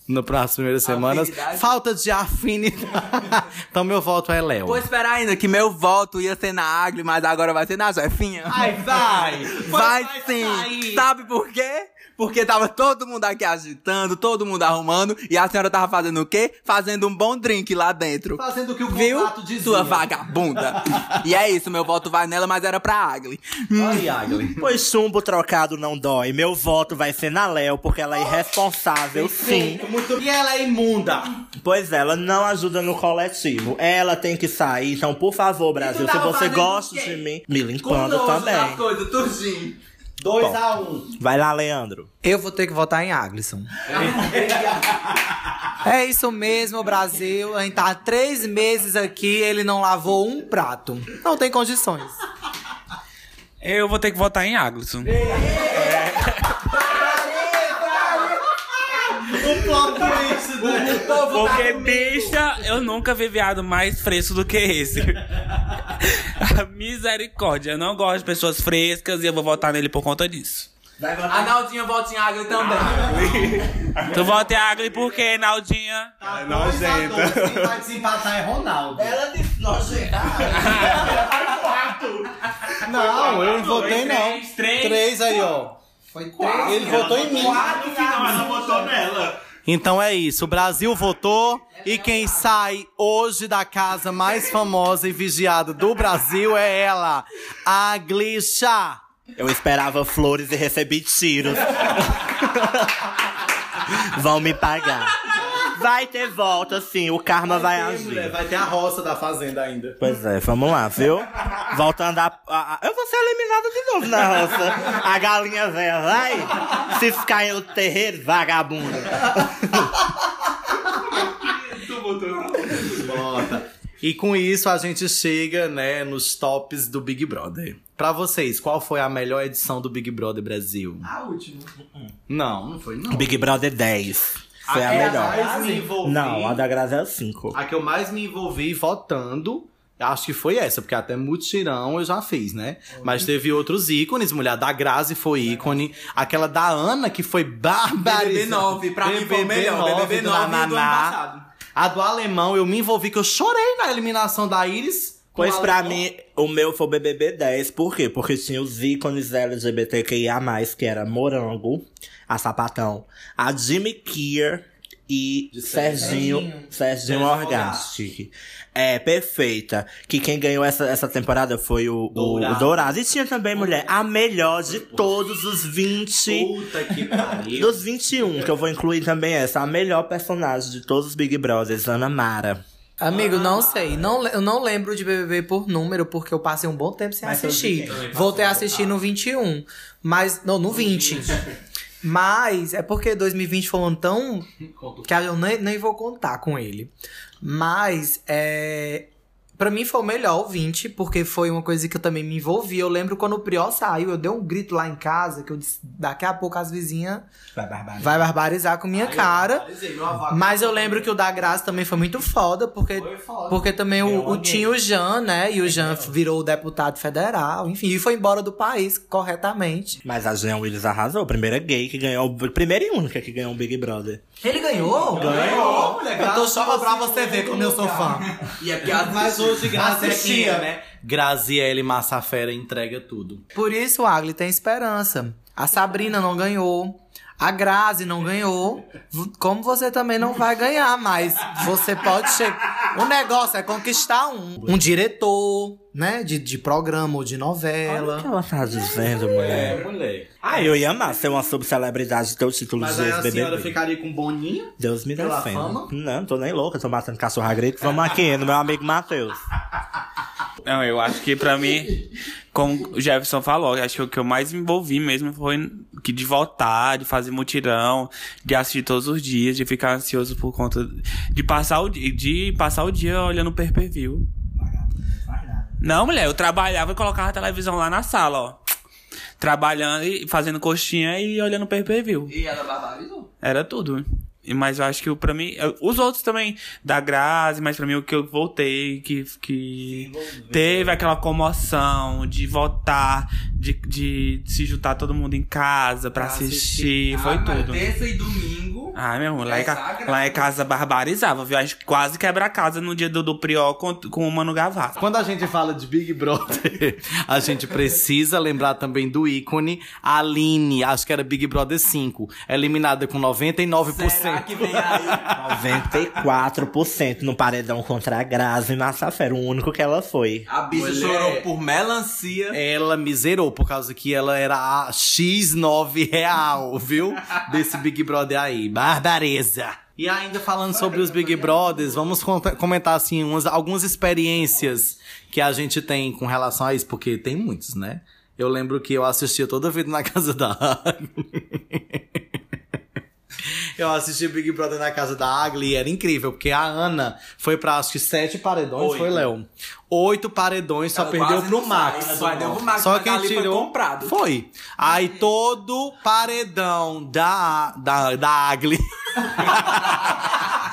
Speaker 2: no, nas primeiras semanas.
Speaker 4: Afinidade.
Speaker 2: Falta de afinidade. então, meu voto é Léo.
Speaker 4: Vou esperar ainda que meu voto ia ser na Agli, mas agora vai ser na Jefinha.
Speaker 2: Ai, vai!
Speaker 4: Vai,
Speaker 2: vai
Speaker 4: sim!
Speaker 2: sair.
Speaker 4: Sabe por quê? Porque tava todo mundo aqui agitando, todo mundo arrumando, e a senhora tava fazendo o quê? Fazendo um bom drink lá dentro.
Speaker 2: Fazendo o que o
Speaker 4: Viu?
Speaker 2: contrato dizia.
Speaker 4: Sua vagabunda. e é isso, meu voto vai nela, mas era pra Agli.
Speaker 2: Olha, Agli.
Speaker 3: Pois chumbo trocado não dói. Meu voto vai ser na Léo, porque ela é irresponsável, sim.
Speaker 2: Muito... E ela é imunda.
Speaker 3: Pois ela não ajuda no coletivo. Ela tem que sair. Então, por favor, Brasil, se
Speaker 4: tava
Speaker 3: você
Speaker 4: fazendo
Speaker 3: gosta
Speaker 4: quê?
Speaker 3: de mim, me limpando também.
Speaker 4: coisas, tudinho.
Speaker 2: 2 a 1 um.
Speaker 3: Vai lá, Leandro.
Speaker 5: Eu vou ter que votar em Aglisson. é isso mesmo, Brasil. A gente tá há três meses aqui, ele não lavou um prato. Não tem condições.
Speaker 6: Eu vou ter que votar em Aglisson. Porque, bicha, eu nunca vi viado mais fresco do que esse. Misericórdia. Eu não gosto de pessoas frescas e eu vou votar nele por conta disso.
Speaker 5: A Naldinha volta em água também.
Speaker 6: Tu vota em Agli por quê, Naldinha?
Speaker 2: É nojenta. Quem vai desempatar é Ronaldo.
Speaker 3: Ela disse nojenta.
Speaker 2: Não, eu não votei não.
Speaker 6: três, três.
Speaker 2: Três aí, ó.
Speaker 5: Foi três.
Speaker 2: Ele votou em mim.
Speaker 3: Ela votou nela.
Speaker 2: Então é isso, o Brasil votou e quem sai hoje da casa mais famosa e vigiada do Brasil é ela, a Glisha.
Speaker 3: Eu esperava flores e recebi tiros. Vão me pagar. Vai ter volta, sim. O karma vai agir.
Speaker 2: Vai ter a roça da fazenda ainda.
Speaker 3: Pois é, vamos lá, viu? Voltando a, a- a- Eu vou ser eliminada de novo na roça. A galinha velha vai se ficar em outro terreiro, vagabundo.
Speaker 2: Bota. E com isso a gente chega, né, nos tops do Big Brother. Pra vocês, qual foi a melhor edição do Big Brother Brasil?
Speaker 5: A última.
Speaker 2: Não, não foi não.
Speaker 3: Big Brother 10. Foi a
Speaker 2: que eu
Speaker 3: melhor.
Speaker 2: mais me envolvi,
Speaker 3: Não, a da Grazi é o 5.
Speaker 2: a que eu mais me envolvi votando, acho que foi essa, porque até mutirão eu já fiz, né? Mas teve outros ícones, mulher da Grazi foi ícone, aquela da Ana que foi barbarizada.
Speaker 5: BBB9, pra mim foi o melhor. BBB9
Speaker 2: do
Speaker 5: do ano passado.
Speaker 2: A do alemão eu me envolvi que eu chorei na eliminação da Iris.
Speaker 3: Pois pra mim, o meu foi o BBB 10. Por quê? Porque tinha os ícones LGBTQIA+, que era Morango, a Sapatão, a Jimmy Kier e Serginho, Serginho,
Speaker 2: Serginho
Speaker 3: Orgastic. É, perfeita. Que quem ganhou essa, essa temporada foi o o- o
Speaker 2: Dourado.
Speaker 3: Dourado. E tinha também, mulher, a melhor de todos os 20...
Speaker 2: Puta que pariu.
Speaker 3: Dos 21, que eu vou incluir também essa, a melhor personagem de todos os Big Brothers, Ana Mara.
Speaker 5: Amigo, não sei. Não, eu não lembro de BBB por número, porque eu passei um bom tempo sem assistir. Voltei a assistir no 21. Mas. Não, no 20. Mas é porque 2020 foi um ano tão. que eu nem, nem vou contar com ele. Mas é. Pra mim foi o melhor, o 20, porque foi uma coisa que eu também me envolvi. Eu lembro quando o Priol saiu, eu dei um grito lá em casa, que eu disse, daqui a pouco as vizinhas
Speaker 3: Vai barbarizar.
Speaker 5: vai barbarizar com minha cara. Mas eu lembro que o da Graça também foi muito foda, porque, porque também o, o tinha o Jean, né? E o Jean virou deputado federal, enfim, e foi embora do país corretamente.
Speaker 3: Mas a Jean Willis arrasou. A primeira gay que ganhou. a Primeira e única que ganhou um Big Brother.
Speaker 5: Ele ganhou? Ganhou, mulher. Eu tô só pra você ver como eu sou fã.
Speaker 2: E é porque mas hoje Grazi assistia, né? Graziele Massafera entrega tudo.
Speaker 5: Por isso o Agli tem esperança. A Sabrina não ganhou. A Grazi não ganhou. Como você também não vai ganhar, mas você pode chegar. O negócio é conquistar um. Um diretor, né? De, de programa ou de
Speaker 3: Olha o
Speaker 5: novela.
Speaker 3: que ela tá dizendo, mulher.
Speaker 2: mulher.
Speaker 3: Ah, eu ia amar ser uma subcelebridade ter o título
Speaker 2: Mas
Speaker 3: de
Speaker 2: aí a senhora ficaria com Boninho?
Speaker 3: Deus me
Speaker 2: pela
Speaker 3: defenda.
Speaker 2: fama?
Speaker 3: Não, tô nem louca, tô matando cachorro grito. Vamos aqui, no meu amigo Matheus.
Speaker 6: Não, eu acho que pra mim, como o Jefferson falou, eu acho que o que eu mais me envolvi mesmo foi que de voltar, de fazer mutirão, de assistir todos os dias, de ficar ansioso por conta de passar o dia, de passar o dia olhando o pay-per-view. Não, mulher, eu trabalhava e colocava a televisão lá na sala, ó. Trabalhando e fazendo coxinha e olhando o pay-per-view.
Speaker 5: E ela barbarizou.
Speaker 6: Era tudo. E- Mas eu acho que o pra mim. Os outros também, da Grazi, mas pra mim o que eu voltei, que, que teve aquela comoção de votar, de, de se juntar todo mundo em casa pra, assistir, foi tudo.
Speaker 5: Terça e domingo.
Speaker 6: Ah, meu irmão, lá em, ca...
Speaker 5: graça.
Speaker 6: lá em casa barbarizava, viu? Acho que quase quebra a casa no dia do, do Prió com, com o Mano Gavassi.
Speaker 2: Quando a gente fala de Big Brother, a gente precisa lembrar também do ícone Aline, acho que era Big Brother 5, eliminada com 99%.
Speaker 5: Será que vem aí?
Speaker 3: 94% no paredão contra a Grazi Massafera, o único que ela foi.
Speaker 5: A bicha
Speaker 2: Mulher.
Speaker 5: chorou por melancia.
Speaker 2: Ela miserou por causa que ela era a X9 real, viu? Desse Big Brother aí. Barbareza. E ainda falando sobre os Big Brothers, vamos comentar assim umas, algumas experiências que a gente tem com relação a isso, porque tem muitos, né? Eu lembro que eu assistia toda vida na casa da. Eu assisti Big Brother na casa da Agli e era incrível, porque a Ana foi pra acho que sete paredões, foi, Léo? Oito paredões, só
Speaker 5: Ela
Speaker 2: perdeu pro Max.
Speaker 5: ela perdeu pro Max,
Speaker 2: Só quem
Speaker 5: ali foi
Speaker 2: tirou.
Speaker 5: comprado.
Speaker 2: Foi. Aí todo paredão da, da, da Agli.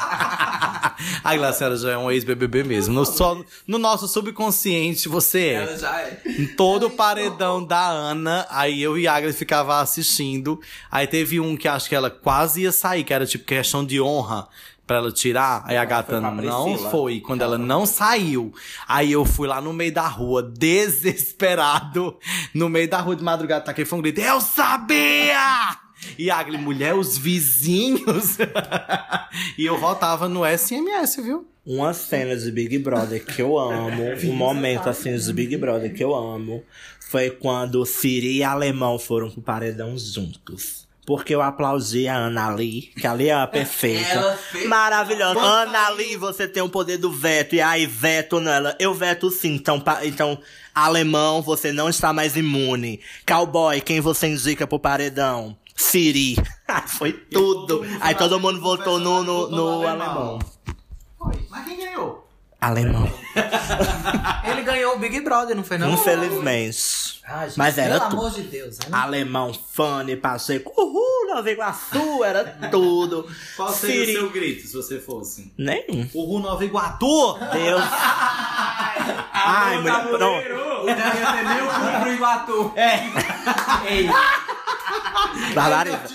Speaker 2: A Glaciara já é um ex-BBB mesmo. No, só, no nosso subconsciente, você é.
Speaker 4: Ela já é.
Speaker 2: Em todo o paredão da Ana, aí eu e a Agnes ficava assistindo. Aí teve um que acho que ela quase ia sair, que era tipo questão de honra pra ela tirar. Aí a gata não foi. Quando ela não saiu, aí eu fui lá no meio da rua, desesperado. No meio da rua de madrugada, taquei foi um grito: Eu sabia! E a Agnes, mulher, os vizinhos. e eu voltava no SMS, viu?
Speaker 3: Uma cena de Big Brother que eu amo, um momento assim de Big Brother que eu amo, foi quando Siri e Alemão foram pro paredão juntos. Porque eu aplaudi a Ana Lee, que ali é a perfeita.
Speaker 4: Ela fez-
Speaker 3: Maravilhosa. Ana Lee, você tem o poder do veto. E aí, veto nela. Eu veto sim. Então, pa- então, alemão, você não está mais imune. Cowboy, quem você indica pro paredão? Siri. Foi tudo. Aí todo mundo votou no, no, no alemão.
Speaker 5: Mas quem ganhou?
Speaker 3: Alemão.
Speaker 5: Ele ganhou o Big Brother, não foi não?
Speaker 3: Infelizmente.
Speaker 5: Ah, gente,
Speaker 3: Mas era
Speaker 5: Pelo
Speaker 3: tudo.
Speaker 5: amor de Deus. né?
Speaker 3: Alemão, Fanny, Pacheco, uhul, Nova Iguaçu, era tudo.
Speaker 2: Qual seria
Speaker 3: Siri-
Speaker 2: o seu grito se você fosse?
Speaker 3: Nenhum.
Speaker 2: O Nova Iguatu!
Speaker 3: Deus. Ai, mulher, pronto.
Speaker 4: O dela ia ter meio
Speaker 3: Barbaridade.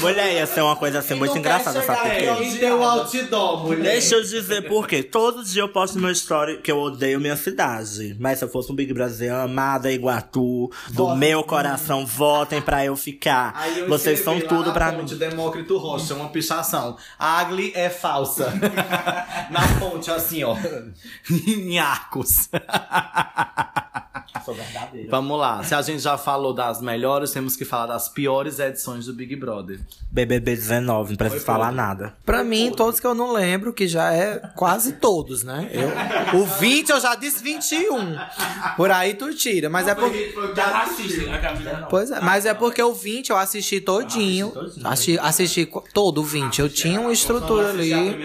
Speaker 3: Mulher, ia ser uma coisa assim muito engraçada, sabe por quê?
Speaker 2: E deu outdoor, mulher.
Speaker 3: Deixa eu dizer por quê. Todo dia eu posto meu story que eu odeio minha cidade. Mas se eu fosse um Big Brother amada Iguatu, do meu coração, votem pra eu ficar.
Speaker 2: Aí eu
Speaker 3: Vocês são
Speaker 2: escrevi lá
Speaker 3: tudo
Speaker 2: na
Speaker 3: pra mim.
Speaker 2: ponte, Demócrito Rocha, uma pichação. Agli é falsa. na ponte, assim, ó. em arcos.
Speaker 3: Sou verdadeiro.
Speaker 2: Vamos lá. Se a gente já falou das melhores, temos que falar das piores edições do Big Brother.
Speaker 3: BBB 19, não preciso
Speaker 2: Foi
Speaker 3: falar nada.
Speaker 5: Pra mim, todos que eu não lembro, que já é quase todos, né? Eu, o 20 eu já disse 21. Por aí tu tira. Mas é porque.
Speaker 6: Já racista, a Camila.
Speaker 5: Pois é, mas é porque o 20 eu assisti todinho. Assisti, assisti todo o 20. Eu tinha uma estrutura ali.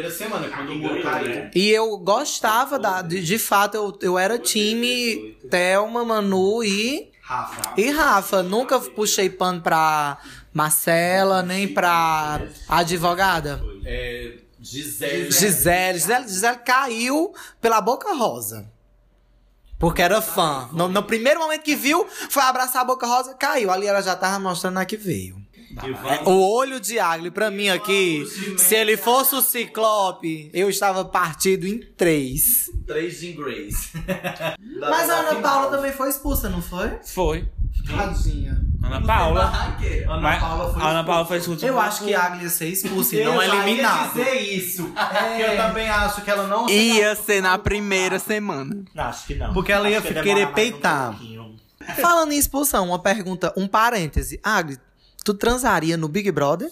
Speaker 5: E eu gostava da. De, de fato, eu, eu era time Thelma, Manu e.
Speaker 2: Rafa.
Speaker 5: E Rafa. Nunca puxei pano pra Marcela, nem pra advogada.
Speaker 2: É, Gisele.
Speaker 5: Gisele. Gisele, Gisele caiu pela boca rosa. Porque era fã. No, no primeiro momento que viu, foi abraçar a boca rosa, caiu. Ali ela já tava mostrando a que veio. É, o olho de Agli, pra mim aqui, se ele fosse o Ciclope, eu estava partido em três.
Speaker 2: Três Jean Grace.
Speaker 5: Mas a Ana Paula também foi expulsa, não foi?
Speaker 6: Foi.
Speaker 5: Tadinha.
Speaker 6: Ana Paula.
Speaker 2: Ana
Speaker 6: Mas
Speaker 2: Paula foi
Speaker 6: a Ana Paula foi expulsa.
Speaker 5: Eu acho que a Agli ia ser expulsa e
Speaker 2: Eu
Speaker 5: não
Speaker 2: já ia
Speaker 5: eliminada.
Speaker 2: dizer isso. Porque eu também acho que ela não
Speaker 4: Ia ser na primeira semana.
Speaker 3: Não, acho que não.
Speaker 2: Porque ela ia
Speaker 3: que
Speaker 2: querer
Speaker 3: um
Speaker 2: peitar.
Speaker 3: pouquinho.
Speaker 5: Falando em expulsão, uma pergunta, um parêntese. Agli, tu transaria no Big Brother?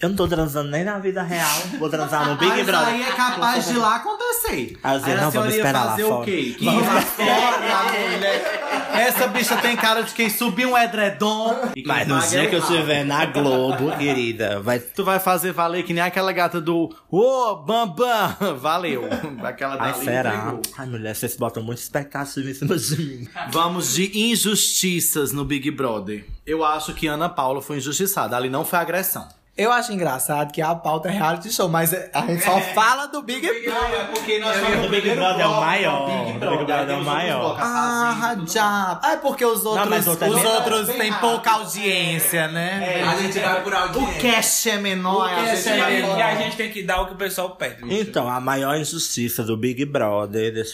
Speaker 3: Eu não tô transando nem na vida real. Vou transar no Big
Speaker 2: Mas
Speaker 3: Brother.
Speaker 2: aí é capaz de lá acontecer. Aí a
Speaker 3: não,
Speaker 2: senhora
Speaker 3: vamos
Speaker 2: ia
Speaker 3: esperar lá
Speaker 2: fazer
Speaker 3: fora.
Speaker 2: o quê? Que ia fora, mulher. Essa bicha tem cara de quem subiu um edredom.
Speaker 3: Mas no dia
Speaker 2: é
Speaker 3: que eu estiver na Globo, querida, vai.
Speaker 2: Tu vai fazer valer que nem aquela gata do Ô, Bam Bam! Valeu. Aquela
Speaker 3: Ai,
Speaker 2: dali
Speaker 3: será?
Speaker 2: entregou.
Speaker 3: Ai, mulher, vocês botam muita expectativa em cima de mim.
Speaker 2: Vamos de injustiças no Big Brother. Eu acho que Ana Paula foi injustiçada. Ali não foi agressão.
Speaker 5: Eu acho engraçado que a pauta é reality show, mas a gente só fala do Big Brother.
Speaker 2: é porque nós
Speaker 3: O Big Brother é o maior. O Big Brother é o maior.
Speaker 5: Ah, já. Ah, é porque os outros,
Speaker 3: é
Speaker 5: os
Speaker 3: bem-
Speaker 5: outros têm pouca audiência, né?
Speaker 6: A gente vai por
Speaker 2: O
Speaker 6: audiência.
Speaker 2: cash é menor.
Speaker 5: O cash é menor.
Speaker 6: e a gente tem que dar o que o pessoal pede.
Speaker 3: Então, a maior injustiça do Big Brother, ver,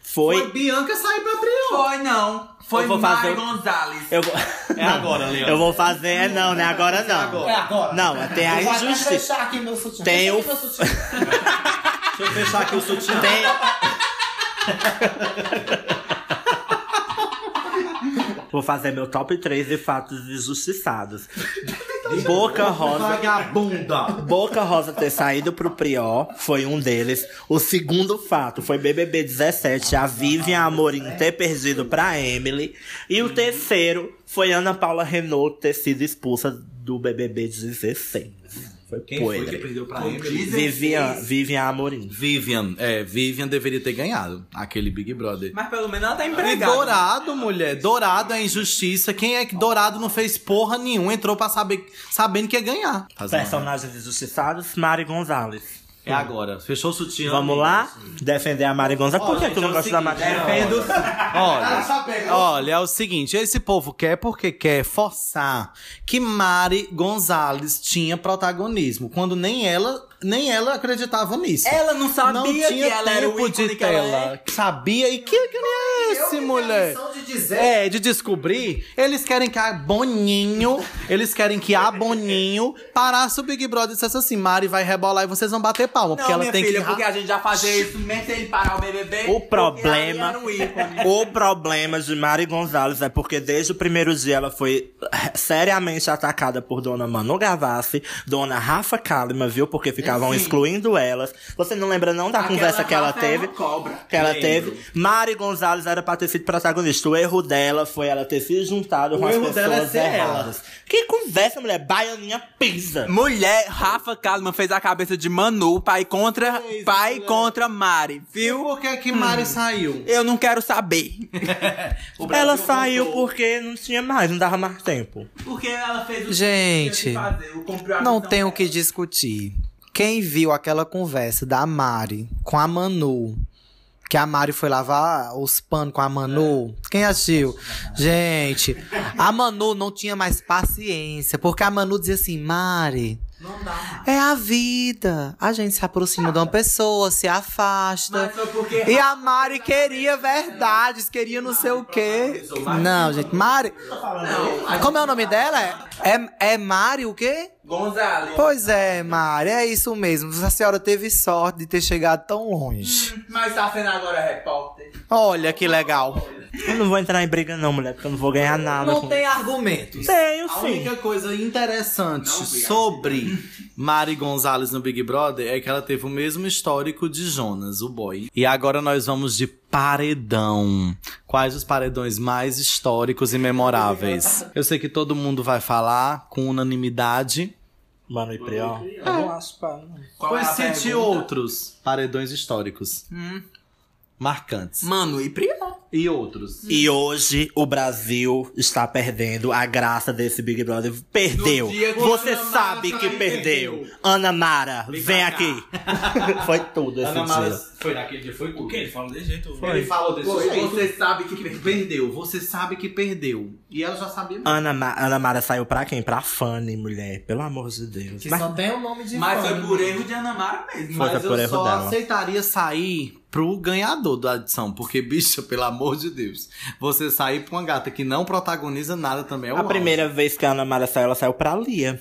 Speaker 3: foi.
Speaker 2: Foi Bianca sair pra Prior.
Speaker 6: Foi não. Foi
Speaker 3: Eu vou fazer o-
Speaker 6: Gonzalez.
Speaker 3: Eu vou...
Speaker 2: É agora, Leandro.
Speaker 3: Eu vou fazer, é não, não é agora não.
Speaker 5: É agora.
Speaker 3: Não, é tem a injustiça.
Speaker 5: fechar aqui meu sutiã.
Speaker 3: Tem o-
Speaker 5: meu sutiã.
Speaker 2: Deixa eu fechar aqui o sutiã.
Speaker 3: Tem. Vou fazer meu top 3 de fatos injustiçados. Boca Rosa.
Speaker 2: Vagabunda.
Speaker 3: Boca Rosa ter saído pro Prior foi um deles. O segundo fato foi BBB 17, a Vivian Amorim ter perdido pra Emily. E o terceiro foi Ana Paula Renault ter sido expulsa do BBB 16. Foi
Speaker 2: Quem foi que perdeu pra Emily?
Speaker 3: Vivian, Vivian Amorim.
Speaker 2: Vivian. É, Vivian deveria ter ganhado aquele Big Brother.
Speaker 6: Mas pelo menos ela tá
Speaker 2: E
Speaker 6: empregada.
Speaker 2: Dourado, mulher. Dourado é injustiça. Quem é que Dourado não fez porra nenhuma? Entrou pra saber, sabendo que ia ganhar.
Speaker 3: Personagens injustiçados, Mari Gonzalez.
Speaker 2: É agora. Fechou o sutiã?
Speaker 3: Vamos lá? Defender a Mari Gonzaga. Por que tu não
Speaker 2: é o
Speaker 3: gosta da Mari?
Speaker 2: seguinte, Olha, olha, é o seguinte, esse povo quer porque quer forçar que Mari Gonzalez tinha protagonismo, quando nem ela, nem ela acreditava nisso.
Speaker 4: Ela não sabia
Speaker 2: não
Speaker 4: que
Speaker 2: tinha
Speaker 4: ela era o ícone
Speaker 2: de
Speaker 4: que ela
Speaker 2: tela. Sabia e que que nem é esse, mulher?
Speaker 5: de dizer.
Speaker 2: É, de descobrir. Eles querem que a Boninho, eles querem que a Boninho parasse o Big Brother e dissesse assim: Mari vai rebolar e vocês vão bater palma. porque
Speaker 4: Não,
Speaker 2: ela
Speaker 4: minha
Speaker 2: tem
Speaker 4: filha,
Speaker 2: que.
Speaker 4: porque a gente já fazia isso sem ele parar o BBB.
Speaker 3: O
Speaker 4: porque
Speaker 3: problema,
Speaker 4: ali era um ícone.
Speaker 3: o problema de Mari Gonzalez é porque desde o primeiro dia ela foi seriamente atacada por Dona Manu Gavassi, Dona Rafa Kalimann, viu? Porque ficavam excluindo elas. Você não lembra não da
Speaker 4: Aquela
Speaker 3: conversa que ela
Speaker 4: é
Speaker 3: teve?
Speaker 4: cobra.
Speaker 3: Que ela
Speaker 4: Lembro.
Speaker 3: teve. Mari Gonzalez era pra ter sido protagonista. O erro dela foi ela ter se juntado com as
Speaker 2: erro
Speaker 3: pessoas
Speaker 2: dela é ser
Speaker 3: erradas. Que conversa, mulher? Baianinha pisa.
Speaker 4: Mulher, Rafa Kalimann fez a cabeça de Manu, pai contra, pai contra Mari,
Speaker 2: E
Speaker 4: viu?
Speaker 2: por que que Mari saiu?
Speaker 4: Eu não quero saber.
Speaker 3: Ela saiu porque não tinha mais, não dava mais tempo.
Speaker 4: Porque ela fez o
Speaker 5: Gente,
Speaker 4: fazer, o comprou a
Speaker 5: Não tem o que discutir. Quem viu aquela conversa da Mari com a Manu, que a Mari foi lavar os panos com a Manu, quem assistiu? Gente, a Manu não tinha mais paciência, porque a Manu dizia assim, Mari. É a vida. A gente se aproxima de uma pessoa, se afasta. E a Mari queria verdades, queria não sei o quê. Não, gente, Mari. Como é o nome dela? É, é Mari o quê?
Speaker 4: Gonzalez.
Speaker 5: Pois é, Mari, é isso mesmo. A senhora teve sorte de ter chegado tão longe.
Speaker 4: Mas tá sendo agora repórter.
Speaker 5: Olha que legal.
Speaker 3: Eu não vou entrar em briga não, mulher, porque eu não vou ganhar nada.
Speaker 5: Não
Speaker 3: com-
Speaker 5: tem argumentos.
Speaker 3: Tenho
Speaker 2: A
Speaker 3: sim.
Speaker 2: única coisa interessante sobre Mari Gonzalez no Big Brother é que ela teve o mesmo histórico de Jonas, o boy. E agora nós vamos de paredão. Quais os paredões mais históricos e memoráveis? Eu sei que todo mundo vai falar com unanimidade.
Speaker 3: Mano e Prió. Eu não acho pá, não.
Speaker 4: Qual
Speaker 2: pois
Speaker 4: é a
Speaker 2: cite
Speaker 4: pergunta?
Speaker 2: outros paredões históricos. Marcantes.
Speaker 4: Mano, e Prió.
Speaker 2: E outros.
Speaker 3: E hoje o Brasil está perdendo a graça desse Big Brother. Perdeu.
Speaker 4: Que
Speaker 3: Você
Speaker 4: Ana Mara
Speaker 3: sabe que perdeu.
Speaker 4: perdeu.
Speaker 3: Ana Mara, vem, aqui. Foi tudo esse dia.
Speaker 2: foi naquele dia, foi tudo.
Speaker 6: Ele falou de jeito.
Speaker 2: Ele falou desse
Speaker 4: Foi,
Speaker 2: jeito.
Speaker 4: você sabe que perdeu.
Speaker 2: Perdeu, você sabe que perdeu. E ela já sabia.
Speaker 3: Ana, Ma Ana Mara saiu pra quem? Pra Fanny, mulher. Pelo amor de Deus.
Speaker 5: Que
Speaker 3: Mas-
Speaker 5: só tem o nome de
Speaker 4: Mas
Speaker 5: fã.
Speaker 4: foi por erro de Ana Mara mesmo.
Speaker 3: Foi,
Speaker 2: Mas
Speaker 3: foi por
Speaker 2: eu
Speaker 3: erro
Speaker 2: só
Speaker 3: dela.
Speaker 2: aceitaria sair pro ganhador da edição. Porque, bicha, pelo amor de Deus. Você sair pra uma gata que não protagoniza nada também é o
Speaker 3: A
Speaker 2: auge.
Speaker 3: primeira vez que a Ana Mara saiu, ela saiu pra Lia.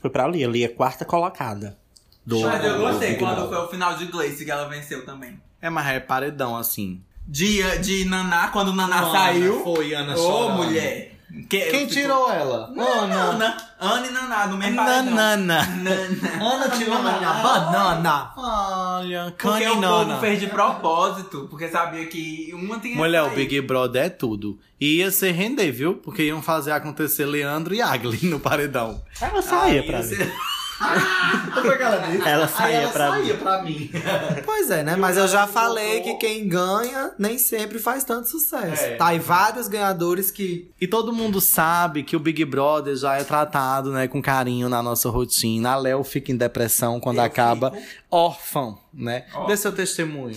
Speaker 3: Foi pra Lia. Lia, quarta colocada. Do,
Speaker 4: Mas eu gostei quando foi o final de Gleice que ela venceu também.
Speaker 2: É, mas é paredão, assim.
Speaker 4: Dia de Naná, quando Naná
Speaker 2: Ana,
Speaker 4: saiu.
Speaker 2: Foi, Ana
Speaker 4: Ô,
Speaker 2: chorando.
Speaker 4: mulher. Que-
Speaker 2: Quem tirou ela?
Speaker 4: Ana. Ana. Ana e Naná, no mesmo paredão.
Speaker 2: Nanana.
Speaker 4: Nana.
Speaker 2: Ana tirou Ana.
Speaker 5: banana.
Speaker 2: Olha,
Speaker 4: Porque o
Speaker 2: caninana.
Speaker 4: povo fez de propósito, porque sabia que uma tinha
Speaker 2: Mulher, o. Big Brother é tudo. E ia ser render, viu? Porque iam fazer acontecer Leandro e Agli no paredão.
Speaker 3: Ela saía
Speaker 2: Aí
Speaker 3: pra
Speaker 2: ia
Speaker 3: mim.
Speaker 2: Que ela disse?
Speaker 3: Ela
Speaker 2: Aí
Speaker 3: saía
Speaker 2: ela
Speaker 3: pra
Speaker 2: saía pra mim.
Speaker 5: Pois é, né? Mas eu já falei que quem ganha nem sempre faz tanto sucesso.
Speaker 2: É.
Speaker 5: Tá aí vários ganhadores que.
Speaker 2: E todo mundo sabe que o Big Brother já é tratado, né, com carinho na nossa rotina. A Léo fica em depressão quando acaba órfão, né? Dê seu testemunho.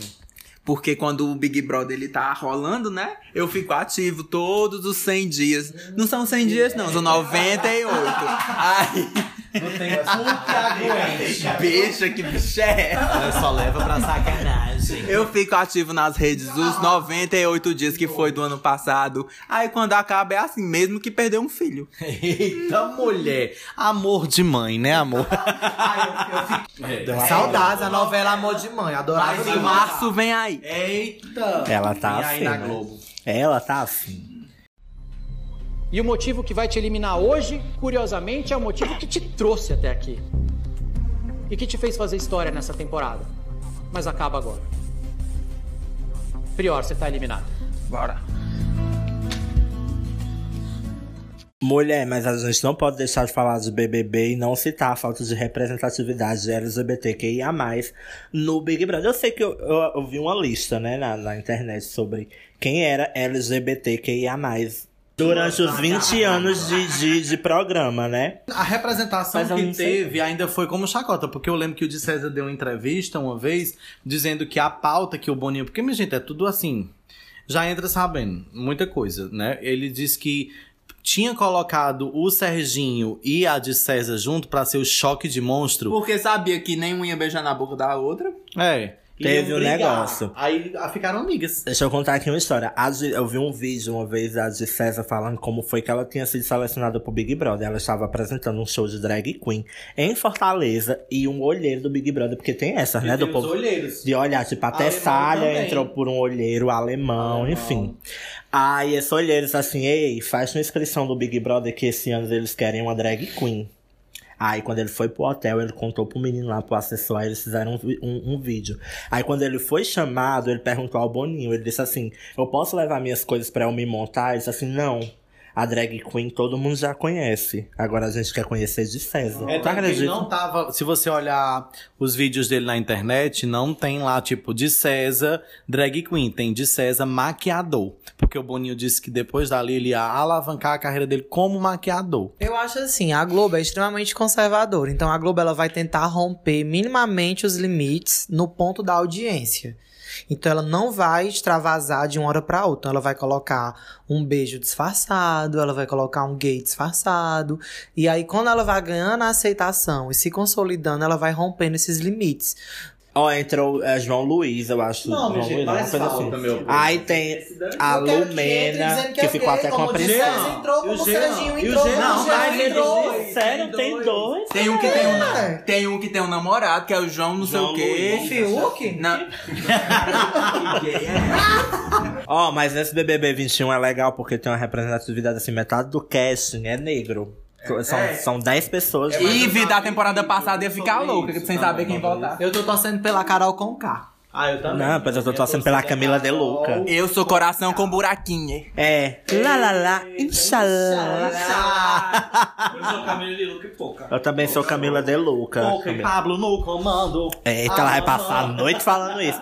Speaker 4: Porque quando o Big Brother ele tá rolando, né? Eu fico ativo todos os 100 dias. Não são 100 dias, não, são 98. Ai,
Speaker 2: Não tem tudo que aguente.
Speaker 4: bicha, que bicha é?
Speaker 2: Ela só leva pra sacanagem.
Speaker 4: Eu fico ativo nas redes os 98 dias que foi do ano passado. Aí quando acaba é assim, mesmo que perdeu um filho.
Speaker 2: Eita, mulher. Amor de mãe, né, amor?
Speaker 5: Saudades, a novela Amor de Mãe. Adorava.
Speaker 4: Mas em março vem aí.
Speaker 2: Eita.
Speaker 3: Ela tá
Speaker 2: E aí
Speaker 3: assim,
Speaker 2: na
Speaker 3: né?
Speaker 2: Globo?
Speaker 3: Ela tá assim.
Speaker 8: E o motivo que vai te eliminar hoje, curiosamente, é o motivo que te trouxe até aqui. E que te fez fazer história nessa temporada. Mas acaba agora. Prior, você tá eliminado.
Speaker 4: Bora.
Speaker 3: Mulher, mas a gente não pode deixar de falar de BBB e não citar a falta de representatividade de LGBTQIA+, no Big Brother. Eu sei que eu, eu, eu vi uma lista, né, na, na internet sobre quem era LGBTQIA+, Durante os 20 anos de, de, de programa, né?
Speaker 2: A representação
Speaker 3: Mas eu
Speaker 2: que
Speaker 3: não sei.
Speaker 2: teve ainda foi como chacota, porque eu lembro que o de César deu uma entrevista uma vez dizendo que a pauta que o Boninho. Porque, minha gente, é tudo assim. Já entra sabendo muita coisa, né? Ele disse que tinha colocado o Serginho e a de César junto pra ser o choque de monstro.
Speaker 4: Porque sabia que nenhum ia beijar na boca da outra.
Speaker 2: É.
Speaker 3: Teve um
Speaker 2: brigar.
Speaker 3: negócio.
Speaker 2: Aí ficaram amigas.
Speaker 3: Deixa eu contar aqui uma história. De- eu vi um vídeo uma vez da de César falando como foi que ela tinha sido selecionada pro Big Brother. Ela estava apresentando um show de drag queen em Fortaleza e um olheiro do Big Brother, porque tem essas, né? Do povo.
Speaker 2: olheiros.
Speaker 3: De olhar, tipo, até
Speaker 2: Alemão
Speaker 3: Salha
Speaker 2: também.
Speaker 3: entrou por um olheiro alemão, enfim. Aí esse olheiro disse assim, ei, faz uma inscrição do Big Brother que esse ano eles querem uma drag queen. Aí quando ele foi pro hotel, ele contou pro menino lá, pro assessor, eles fizeram um, um- um vídeo. Aí quando ele foi chamado, ele perguntou ao Boninho, ele disse assim, eu posso levar minhas coisas pra eu me montar? Ele disse assim, não. A drag queen todo mundo já conhece. Agora a gente quer conhecer de César.
Speaker 2: É, que ele não tava. Se você olhar os vídeos dele na internet, não tem lá, tipo, de César drag queen, tem de César maquiador. Porque o Boninho disse que depois dali ele ia alavancar a carreira dele como maquiador.
Speaker 5: Eu acho assim, a Globo é extremamente conservadora. Então a Globo ela vai tentar romper minimamente os limites no ponto da audiência. Então ela não vai extravasar de uma hora pra outra. Ela vai colocar um beijo disfarçado, ela vai colocar um gay disfarçado. E aí quando ela vai ganhando a aceitação e se consolidando, ela vai rompendo esses limites.
Speaker 3: Ó, entrou é, João Luiz, eu acho.
Speaker 2: Não,
Speaker 3: João
Speaker 2: gente,
Speaker 3: Luiz,
Speaker 2: mais
Speaker 3: uma coisa
Speaker 2: falta,
Speaker 3: assim.
Speaker 2: meu.
Speaker 3: Aí tem a
Speaker 5: que
Speaker 3: Lumena,
Speaker 5: dizendo
Speaker 3: que,
Speaker 5: é
Speaker 3: ficou até com a
Speaker 5: o. César entrou,
Speaker 2: E o
Speaker 5: como o? Serginho
Speaker 2: o
Speaker 5: entrou, o
Speaker 2: Não, mas
Speaker 5: entrou.
Speaker 3: Sério, tem dois?
Speaker 4: Tem um que tem um,
Speaker 5: É.
Speaker 4: tem um que tem um namorado, que é o João não
Speaker 3: João
Speaker 4: sei o quê.
Speaker 3: Luiz.
Speaker 5: Fiuk?
Speaker 4: Não.
Speaker 3: Ó, mas esse BBB 21 é legal porque tem uma representatividade assim, metade do casting é negro. São, são 10 pessoas.
Speaker 4: Ivy da temporada passada ia ficar louca, sem saber quem votar.
Speaker 5: Eu tô torcendo pela Carol Conká.
Speaker 2: Ah, eu também.
Speaker 3: Não, mas eu tô torcendo pela Camila De Luca.
Speaker 4: Eu sou coração com buraquinho.
Speaker 3: É. Lá, lá, lá, inshallah.
Speaker 9: Eu sou Camila de Luca e pouca.
Speaker 3: Eu também sou Camila De Luca. Camila-
Speaker 2: Pablo no comando.
Speaker 3: Eita, ela vai passar a noite falando isso.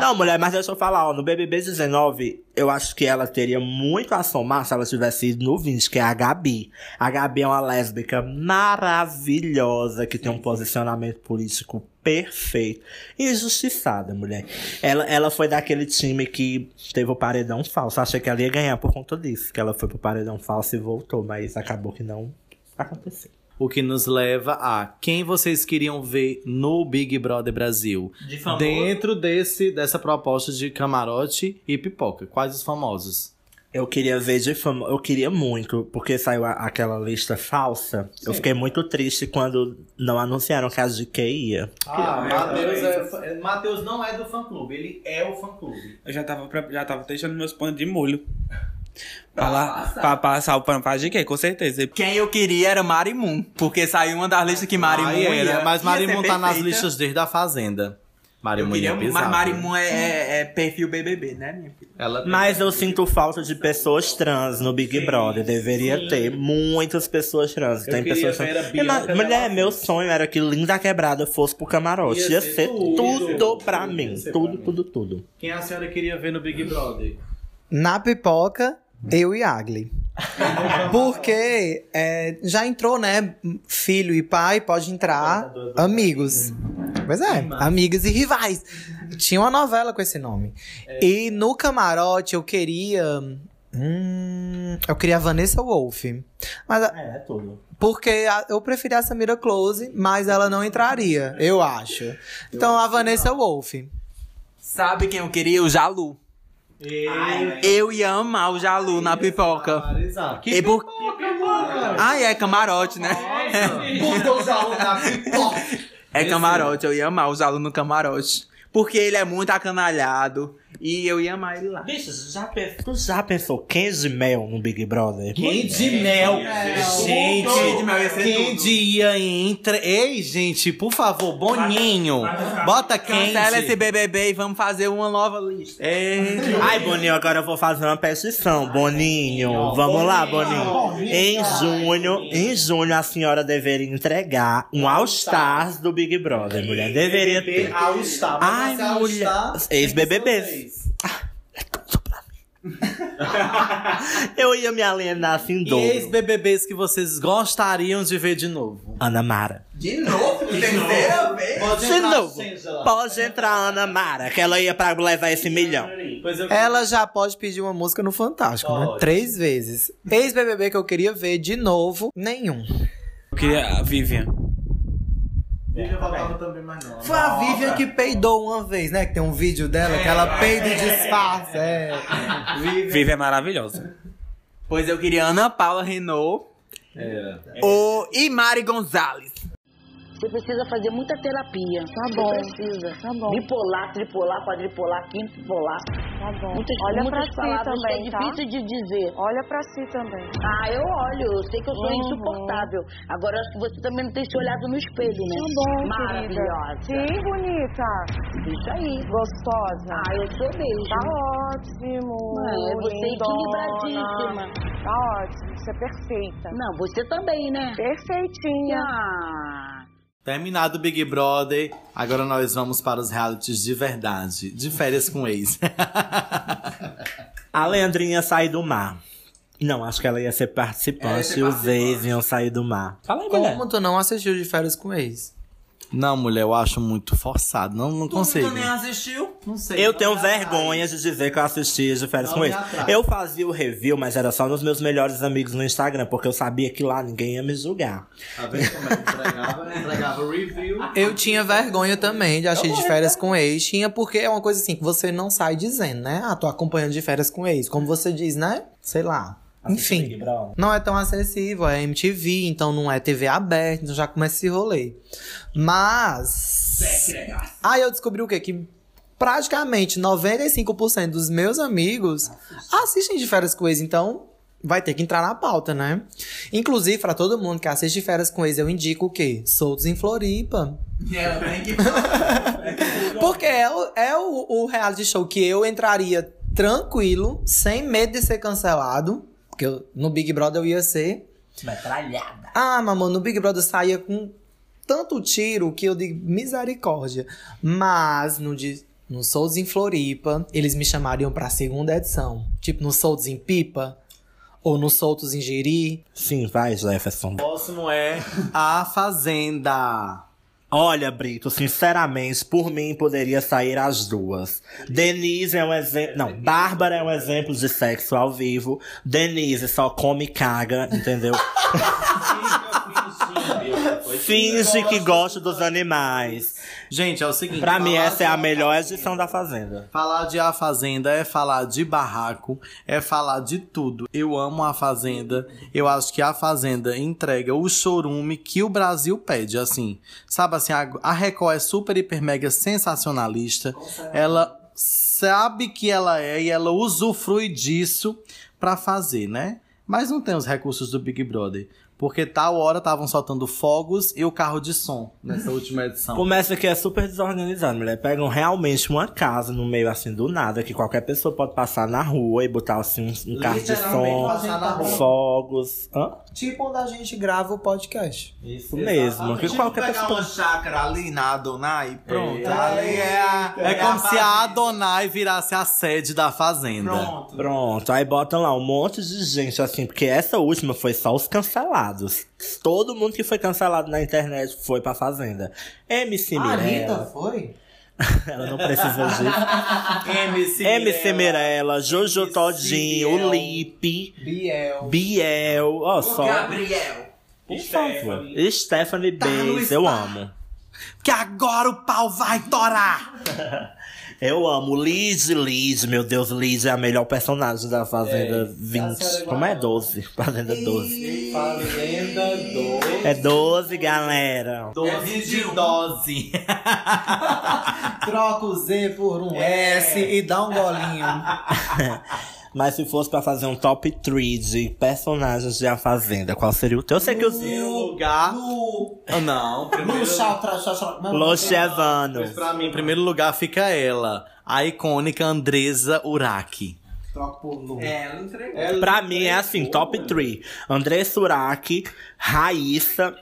Speaker 3: Não, mulher, mas deixa eu falar, ó, no BBB 19, eu acho que ela teria muito a somar se ela tivesse ido no 20, que é a Gabi. A Gabi é uma lésbica maravilhosa, que tem um posicionamento político perfeito. Injustiçada, mulher. Ela, ela foi daquele time que teve o paredão falso. Achei que ela ia ganhar por conta disso, que ela foi pro paredão falso e voltou, mas acabou que não aconteceu.
Speaker 2: O que nos leva a quem vocês queriam ver no Big Brother Brasil? Dentro desse, dessa proposta de camarote e pipoca. Quais os famosos?
Speaker 3: Eu queria ver de fama. Eu queria muito, porque saiu a- aquela lista falsa. Eu fiquei muito triste quando não anunciaram que a GK ia.
Speaker 2: Ah, Matheus, é, Matheus não é do fã clube, ele é o fã clube.
Speaker 6: Eu já tava, já tava deixando meus panos de molho. Pra, lá, pra passar o pano pra GK, com certeza.
Speaker 4: Quem eu queria era Marimun, porque saiu uma das listas que Marimun ia.
Speaker 2: era, mas Marimun tá nas listas desde a Fazenda.
Speaker 4: Eu
Speaker 2: Marimun
Speaker 4: queria,
Speaker 2: ia
Speaker 4: mas. Marimun é, é- é perfil BBB, né, minha filha?
Speaker 2: Ela
Speaker 3: Mas eu sinto falta de pessoas trans no Big Brother. Deveria ter muitas pessoas trans. Tem
Speaker 2: queria
Speaker 3: pessoas trans. Mas, mulher, meu sonho era que Linda Quebrada fosse pro camarote.
Speaker 2: Ia
Speaker 3: Ia,
Speaker 2: ser
Speaker 3: ser,
Speaker 2: tudo.
Speaker 3: tudo, pra mim. Tudo,
Speaker 2: pra
Speaker 3: tudo, tudo.
Speaker 2: Quem a senhora queria ver no Big Brother?
Speaker 5: Na pipoca, eu e Agli. Porque é, já entrou, né? Filho e pai, pode entrar amigos. Pois é, amigas e rivais. Tinha uma novela com esse nome. E no camarote eu queria. Hum, eu queria a Vanessa Wolff. Mas a-
Speaker 3: É, tudo.
Speaker 5: porque a- eu preferia a Samira Close, mas ela não entraria, eu acho. Então a Vanessa Wolff.
Speaker 4: Sabe quem eu queria? O Jalu. Eu ia amar o Jalu na pipoca.
Speaker 2: Que
Speaker 4: E por... Ah, é camarote, né? É camarote, eu ia amar o Jalu no camarote. Porque ele é muito acanalhado. E eu ia amar ele lá.
Speaker 3: Bicho, já pensou, tu já pensou de mel no Big Brother?
Speaker 2: Quem de mel? Gente,
Speaker 4: Quem de mel ia ser
Speaker 2: quem
Speaker 4: tudo.
Speaker 2: de ia entre. Ei, gente, por favor, Boninho. Bota quente.
Speaker 4: Cancela esse BBB e vamos fazer uma nova lista.
Speaker 2: É.
Speaker 3: Ai, Boninho, agora eu vou fazer uma petição. Boninho, vamos lá, Boninho. Em junho, em junho, a senhora deveria entregar um All Stars do Big Brother, mulher. Deveria ter. Ai, mulher. Ex-BBBs. Ah, é tudo pra mim. Eu ia me alienar assim
Speaker 2: E
Speaker 3: dobro.
Speaker 2: ex-BBBs que vocês gostariam de ver de novo?
Speaker 3: Ana Mara.
Speaker 4: De novo? Terceira vez?
Speaker 3: De novo. Pode entrar, Ana Mara, que ela ia pra levar esse milhão.
Speaker 2: Pois eu
Speaker 5: Ela já pode pedir uma música no Fantástico, né? Três vezes. Ex-BBB que eu queria ver de novo, nenhum.
Speaker 6: Eu queria a Vivian.
Speaker 2: Também, mas não.
Speaker 5: Foi a Vivian que peidou uma vez, né? Que tem um vídeo dela que ela peida e disfarça. É.
Speaker 6: Vivian é maravilhosa.
Speaker 4: Pois eu queria Ana Paula Renault. Ou e Mari Gonzalez.
Speaker 10: Você precisa fazer muita terapia. Tá
Speaker 11: bom.
Speaker 10: precisa.
Speaker 11: Tá bom.
Speaker 10: Bipolar, tripolar, quadripolar, quintupolar.
Speaker 11: Tá bom.
Speaker 10: Muitas,
Speaker 11: Olha
Speaker 10: muitas
Speaker 11: pra si
Speaker 10: palavras
Speaker 11: também,
Speaker 10: que é
Speaker 11: tá?
Speaker 10: difícil de dizer.
Speaker 11: Olha pra si também.
Speaker 10: Ah, eu olho. Eu sei que eu sou
Speaker 11: Uhum.
Speaker 10: insuportável. Agora, acho que você também não tem se olhado no espelho, né?
Speaker 11: Tá bom,
Speaker 10: Maravilhosa.
Speaker 11: querida. Sim, bonita.
Speaker 10: Isso aí.
Speaker 11: Gostosa.
Speaker 10: Ah, eu sou mesmo.
Speaker 11: Tá ótimo.
Speaker 10: É, você é equilibradíssima.
Speaker 11: Tá ótimo. Você é perfeita.
Speaker 10: Não, você também, né?
Speaker 11: Perfeitinha.
Speaker 10: Ah.
Speaker 2: Terminado o Big Brother, agora nós vamos para os realities de verdade. De férias com ex.
Speaker 3: A Leandrinha ia sair do mar. Não, acho que ela ia ser participante e os ex iam sair do mar. Fala aí, mulher.
Speaker 5: Como tu não assistiu de férias com ex?
Speaker 2: Não, mulher, eu acho muito forçado. Não, não consigo.
Speaker 4: Tu nem assistiu?
Speaker 2: Não sei.
Speaker 3: Eu tenho vergonha de dizer que eu assisti de férias
Speaker 2: Não
Speaker 3: com
Speaker 2: me
Speaker 3: eles. Eu fazia o review, mas era só nos meus melhores amigos no Instagram, porque eu sabia que lá ninguém ia me julgar.
Speaker 2: Tá vendo como é que entregava? Entregava review.
Speaker 5: Eu tinha vergonha também de assistir de férias com ex. Tinha porque é uma coisa assim que você não sai dizendo, né? Ah, tô acompanhando de férias com ex. Como você diz, né? Sei lá. Enfim. Não é tão acessível, é MTV, então não é TV aberta, então já começa esse rolê. Mas. Aí eu descobri o quê? Que praticamente 95% dos meus amigos assistem de férias com ex, então vai ter que entrar na pauta, né? Inclusive, pra todo mundo que assiste de férias com ex, eu indico o quê? Soltos em Floripa.
Speaker 4: Ela tem que
Speaker 5: Porque é, o, é o, o reality show que eu entraria tranquilo, sem medo de ser cancelado. Porque eu- no Big Brother eu ia ser.
Speaker 3: Metralhada.
Speaker 5: Ah, mamãe, no Big Brother eu saía com tanto tiro que eu digo misericórdia. Mas no, de, no Souls em Floripa, eles me chamariam pra segunda edição. Tipo, no Souls em Pipa. Ou no Soltos em Jeri.
Speaker 3: Sim, vai, Jefferson.
Speaker 2: O próximo é A Fazenda.
Speaker 3: Olha, Brito, sinceramente, por mim poderia sair as duas. Denise é um exemplo. Não, Bárbara é um exemplo de sexo ao vivo. Denise só come e caga, entendeu? Finge que gosta dos animais.
Speaker 2: Gente, é o seguinte.
Speaker 3: Pra mim, essa é a melhor edição da Fazenda.
Speaker 2: Falar de A Fazenda é falar de barraco, é falar de tudo. Eu amo A Fazenda. Eu acho que A Fazenda entrega o chorume que o Brasil pede, assim. Sabe assim, a a Record é super, hiper, mega sensacionalista. Ela sabe que ela é e ela usufrui disso pra fazer, né? Mas não tem os recursos do Big Brother. Porque tal hora estavam soltando fogos e o carro de som nessa última edição.
Speaker 3: Começa que é super desorganizado, mulher. Pegam realmente uma casa no meio assim do nada, que qualquer pessoa pode passar na rua e botar assim um, um carro de som,
Speaker 5: rua.
Speaker 3: fogos. Hã?
Speaker 5: Tipo onde a gente grava o podcast.
Speaker 3: Isso mesmo. Que qualquer
Speaker 4: pegar
Speaker 3: pessoa.
Speaker 4: uma chácara ali na Adonai, pronto.
Speaker 2: É.
Speaker 4: ali é a.
Speaker 2: É como se a Adonai virasse a sede da fazenda.
Speaker 4: Pronto.
Speaker 3: Pronto, aí botam lá um monte de gente assim, porque essa última foi só os cancelados. Todo mundo que foi cancelado na internet foi pra Fazenda. MC
Speaker 5: A Anitta
Speaker 3: Mirella.
Speaker 5: foi?
Speaker 3: Ela não precisa disso.
Speaker 2: MC,
Speaker 3: MC Mirella, Jojo Todinho,
Speaker 2: Biel.
Speaker 3: Lipe,
Speaker 5: Biel.
Speaker 3: Biel, ó só.
Speaker 4: Gabriel.
Speaker 3: Por favor. Stephanie
Speaker 2: Tá
Speaker 3: Bays, eu amo.
Speaker 2: Que agora o pau vai torar!
Speaker 3: Eu amo Liz, Liz, meu Deus, Liz é a melhor personagem da Fazenda 20. Como é 12? Fazenda 12.
Speaker 2: Fazenda 12.
Speaker 3: É 12, galera.
Speaker 2: 12 de dose.
Speaker 5: Troca o Z por um S e dá um golinho.
Speaker 3: Mas se fosse pra fazer um top 3 de personagens de A Fazenda, qual seria o teu? Eu sei que os.
Speaker 2: Primeiro lugar. Ah, Não, primeiro
Speaker 3: Los Chevano.
Speaker 2: Pois pra mim, em primeiro lugar fica ela, a icônica Andresa Uraki.
Speaker 5: Troca por Lu.
Speaker 4: É, ela entregou.
Speaker 3: Pra mim é assim, top 3. André Suraki, Raíssa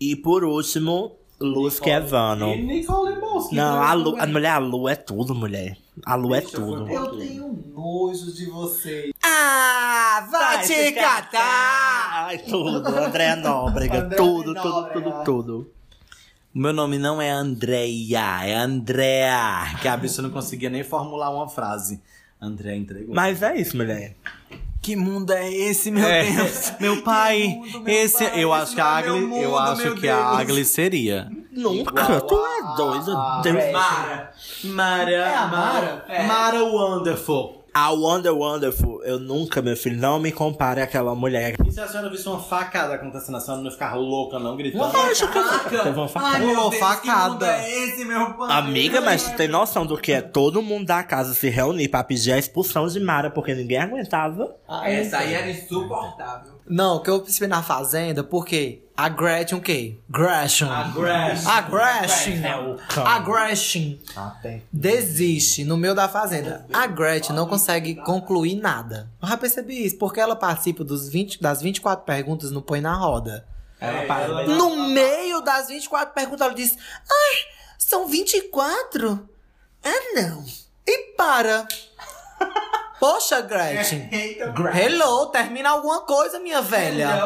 Speaker 3: e por último, Luz Kevano.
Speaker 2: Nicole consegui.
Speaker 3: Não, a Lu, a mulher, a Lu é tudo, mulher. A Lu é tudo.
Speaker 5: Eu tenho nojo de você.
Speaker 3: Ah,
Speaker 5: vai te catar!
Speaker 3: Ai, tudo. Andréa Nóbrega.
Speaker 5: Andréa
Speaker 3: tudo, tudo,
Speaker 5: Nóbrega.
Speaker 3: tudo, tudo.
Speaker 2: O meu nome não é Andréia, é Andréa. Que a bicha não conseguia nem formular uma frase. Andréa entregou.
Speaker 3: Mas é isso, mulher.
Speaker 4: Que mundo é esse, meu
Speaker 2: É,
Speaker 4: Deus?
Speaker 2: Meu pai,
Speaker 4: mundo, meu
Speaker 2: esse
Speaker 4: pai,
Speaker 2: eu
Speaker 4: esse
Speaker 2: acho que a
Speaker 4: não é meu
Speaker 2: Agli, eu
Speaker 4: mundo,
Speaker 2: acho
Speaker 4: meu
Speaker 2: que a
Speaker 4: Deus.
Speaker 2: Agli seria.
Speaker 3: Nunca. Tu é doido. Deus.
Speaker 4: Mara.
Speaker 2: Mara,
Speaker 5: É a Mara?
Speaker 2: Mara Wonderful.
Speaker 3: A Wonder Wonderful, eu nunca, meu filho, não me compare àquela mulher.
Speaker 2: E se a senhora visse uma facada acontecendo, a senhora não ficar louca não, gritando?
Speaker 3: Acho que teve uma facada.
Speaker 4: Ai, meu Deus,
Speaker 2: facada.
Speaker 4: que mundo é esse, meu pai?
Speaker 3: Amiga, mas tu tem noção do que é todo mundo da casa se reunir pra pedir a expulsão de Mara, porque ninguém aguentava.
Speaker 4: Essa aí era insuportável.
Speaker 5: Não, que eu percebi na Fazenda, porque a Gretchen o quê? Gretchen. A
Speaker 2: Gretchen.
Speaker 5: A Gretchen. A Gretchen desiste no meio da Fazenda. A Gretchen não consegue concluir nada. Eu já percebi isso, porque ela participa dos 20, das 24 perguntas no Põe na Roda. No meio das 24 perguntas, ela diz: Ai, são 24? Ah, não. E para. Poxa, Gretchen. Hello, termina alguma coisa, minha velha.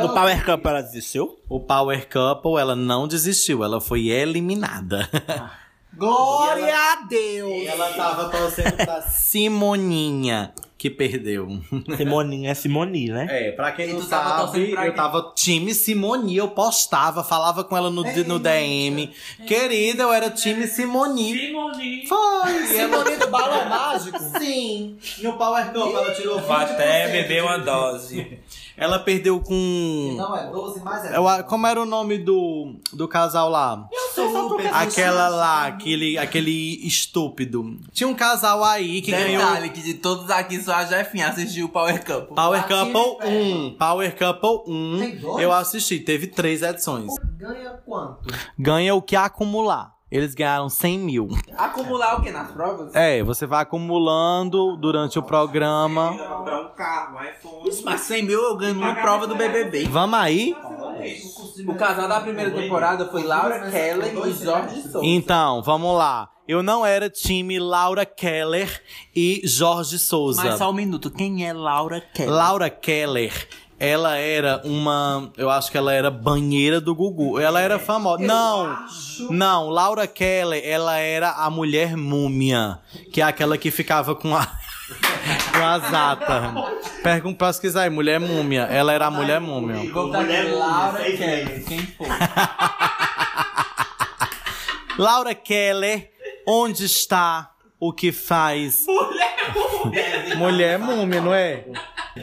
Speaker 3: No Power Cup ela desistiu?
Speaker 2: O Power Couple, ela não desistiu, ela foi eliminada.
Speaker 5: Glória a Deus.
Speaker 2: ela tava torcendo pra Simoninha, que perdeu.
Speaker 3: Simoninha é Simoni, né?
Speaker 2: É, pra quem
Speaker 4: E
Speaker 2: não sabe,
Speaker 4: pra
Speaker 2: eu tava time Simoni, eu postava, falava com ela no, no DM. Querida, eu era time Simoni.
Speaker 9: Simone.
Speaker 2: Foi!
Speaker 5: Simone do Balão Mágico?
Speaker 2: Sim. No Power Cup ela tirou 20%.
Speaker 6: Vou até beber uma dose.
Speaker 2: Ela perdeu com...
Speaker 5: Não, é 12 mais é.
Speaker 2: Eu a- como era o nome do, do casal lá? Aquela lá, aquele, aquele estúpido. Tinha um casal aí que ganhou.
Speaker 4: Detalhe que de todos aqui só a Jefinha assistiu o Power Cup.
Speaker 2: Power Couple
Speaker 5: velho.
Speaker 2: 1. Power Couple 1.
Speaker 5: Tem dois?
Speaker 2: Eu assisti, teve três edições.
Speaker 5: Ganha quanto?
Speaker 2: Ganha o que acumular. Eles ganharam 100 mil.
Speaker 4: Acumular o que nas provas?
Speaker 2: É, você vai acumulando durante o programa.
Speaker 9: Comprar um carro, iPhone.
Speaker 4: Isso, mas 100 mil eu ganho numa prova do BBB.
Speaker 2: Vamos aí?
Speaker 4: O casal da primeira temporada foi Laura Keller e Jorge Souza.
Speaker 2: Então, vamos lá. Eu não era time Laura Keller e Jorge Souza.
Speaker 4: Mas só um minuto, quem é Laura Keller?
Speaker 2: Laura Keller, ela era uma. Eu acho que ela era banheira do Gugu. Ela era famosa. Não! Não, Laura Keller, ela era a mulher múmia. Que é aquela que ficava com a. com a zata. Pergunta pra pesquisar aí, mulher múmia. Ela era a mulher múmia.
Speaker 4: Aqui, Laura Keller, quem foi?
Speaker 2: Laura Keller, onde está o que faz? Mulher múmia, não é?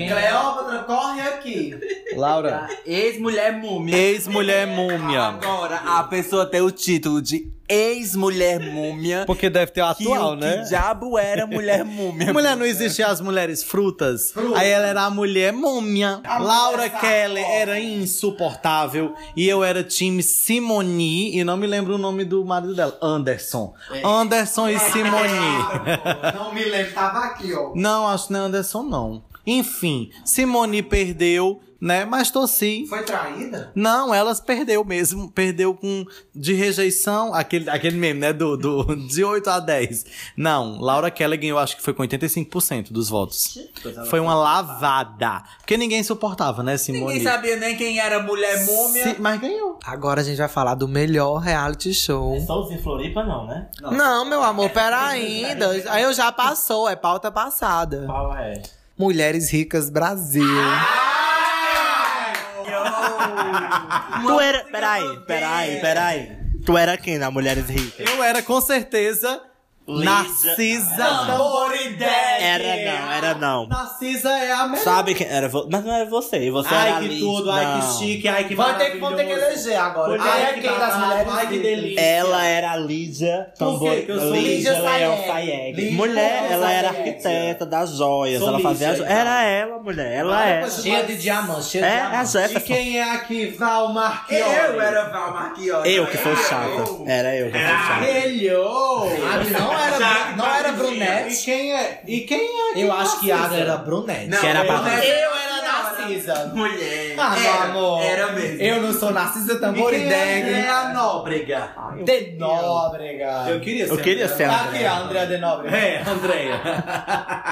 Speaker 5: Cleópatra, corre aqui.
Speaker 2: Laura.
Speaker 4: Ex-mulher múmia.
Speaker 2: Ex-mulher múmia.
Speaker 4: Agora, a pessoa tem o título de ex-mulher múmia.
Speaker 2: Porque deve ter o
Speaker 4: Que
Speaker 2: atual,
Speaker 4: o
Speaker 2: né?
Speaker 4: que diabo era mulher múmia?
Speaker 2: Mulher não existia as mulheres frutas. Aí ela era a mulher múmia. Laura Keller era insuportável. E eu era time Simoni. E não me lembro o nome do marido dela. Anderson. Anderson e Simoni.
Speaker 5: Não me lembro, tava aqui, ó.
Speaker 2: não, acho que não é Anderson, não. Enfim, Simoni perdeu, né? Mas torci.
Speaker 5: Foi traída?
Speaker 2: Não, elas perdeu mesmo. Perdeu com de rejeição, aquele, aquele meme, né? Do, do, de 8 a 10. Não, Laura Keller ganhou, acho que foi com 85% dos votos. Foi uma lavada. Porque ninguém suportava, né, Simone?
Speaker 4: Ninguém sabia nem quem era mulher múmia.
Speaker 2: Se- mas ganhou.
Speaker 5: Agora a gente vai falar do melhor reality show.
Speaker 3: Só os em Floripa, não, né?
Speaker 5: Não, meu amor, pera ainda. Aí eu já passou, é pauta passada.
Speaker 3: Qual é?
Speaker 5: Mulheres Ricas Brasil.
Speaker 3: Tu era. Peraí, peraí, peraí. Tu era quem na Mulheres Ricas?
Speaker 2: Eu era com certeza Narcisa.
Speaker 3: Era não, era não.
Speaker 2: Narcisa é a melhor.
Speaker 3: Sabe quem era? vo- Mas não era você. Você era a
Speaker 2: Ai, que tudo, ai, que
Speaker 3: Não.
Speaker 2: chique, ai, que
Speaker 5: Vão ter, que- vão ter que
Speaker 2: maravilhoso.
Speaker 5: eleger agora.
Speaker 2: Porque ai,
Speaker 5: é
Speaker 2: que
Speaker 5: quem das
Speaker 2: babado,
Speaker 5: mulheres
Speaker 2: ai, que delícia.
Speaker 3: Ela era a Lídia Tambor.
Speaker 2: quê que eu sou
Speaker 3: Lídia
Speaker 5: Lídia
Speaker 3: Leão
Speaker 5: Sayeg?
Speaker 3: Sayeg.
Speaker 5: Lídia
Speaker 3: Mulher,
Speaker 5: Leão
Speaker 3: ela era
Speaker 5: Sayeg.
Speaker 3: arquiteta das joias.
Speaker 2: Sou
Speaker 3: ela fazia.
Speaker 2: Lídia,
Speaker 3: jo- Era ela, mulher. Ela é.
Speaker 5: Cheia de diamantes, cheia de
Speaker 3: É, a
Speaker 5: diamantes.
Speaker 2: E
Speaker 3: Jefferson.
Speaker 2: quem é aqui? Val Marchiori.
Speaker 4: Eu era Val Marchiori.
Speaker 3: Eu que sou chata. Era eu que sou chata.
Speaker 2: Hello!
Speaker 5: Ah, não era, não era
Speaker 2: E
Speaker 5: brunete.
Speaker 2: quem é? E quem é?
Speaker 5: Eu acho que a Ada era brunete.
Speaker 3: Que era pra-
Speaker 5: Eu era Narcisa.
Speaker 4: Mulher.
Speaker 5: Ah, meu
Speaker 4: era,
Speaker 5: amor.
Speaker 4: Era mesmo.
Speaker 5: Eu não sou Narcisa Tamborideg.
Speaker 2: é a Nóbrega?
Speaker 5: De Nóbrega.
Speaker 2: Eu queria ser.
Speaker 3: Eu queria
Speaker 2: Andréa.
Speaker 3: ser a
Speaker 5: Aqui, a Andrea de Nóbrega.
Speaker 2: É, Andréia.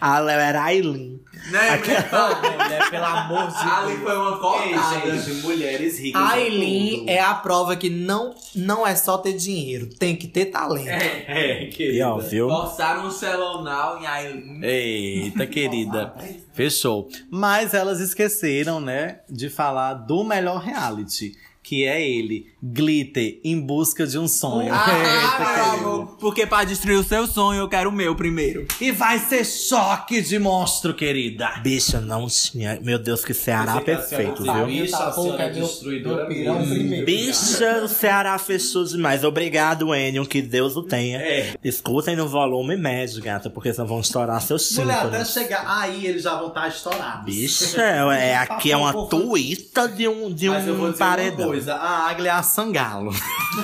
Speaker 3: A Léo era Aileen.
Speaker 4: Né?
Speaker 5: Ô, mulher, pelo amor de Deus.
Speaker 4: foi uma
Speaker 2: Ei,
Speaker 4: cortada.
Speaker 2: gente, mulheres ricas.
Speaker 5: Aileen é a prova que não, não é só ter dinheiro, tem que ter talento.
Speaker 4: É.
Speaker 2: É, querida.
Speaker 3: E ó, viu?
Speaker 4: Forçaram um Celon Now em Aileen.
Speaker 2: Eita, querida. Fechou. Mas elas esqueceram, né, de falar do melhor reality, que é ele, Glitter, em busca de um sonho.
Speaker 4: Ah, meu amor. Porque pra destruir o seu sonho, eu quero o meu primeiro.
Speaker 2: E vai ser choque de monstro, querida.
Speaker 3: Bicho, não tinha. Meu Deus, que Ceará perfeito, viu?
Speaker 2: Bicha, a senhora é destruidora
Speaker 5: pirão primeiro.
Speaker 3: Bicha, o Ceará fechou demais. Obrigado, Enio, que Deus o tenha.
Speaker 2: É.
Speaker 3: Escutem no volume médio, gata, porque senão vão estourar seus
Speaker 2: Mulher, até chegar aí, eles já vão estar estourados.
Speaker 3: Bicha, é, aqui é uma tuita de um, de
Speaker 2: Mas eu vou
Speaker 3: um
Speaker 2: dizer uma
Speaker 3: paredão.
Speaker 2: coisa, a águia é a sangalo.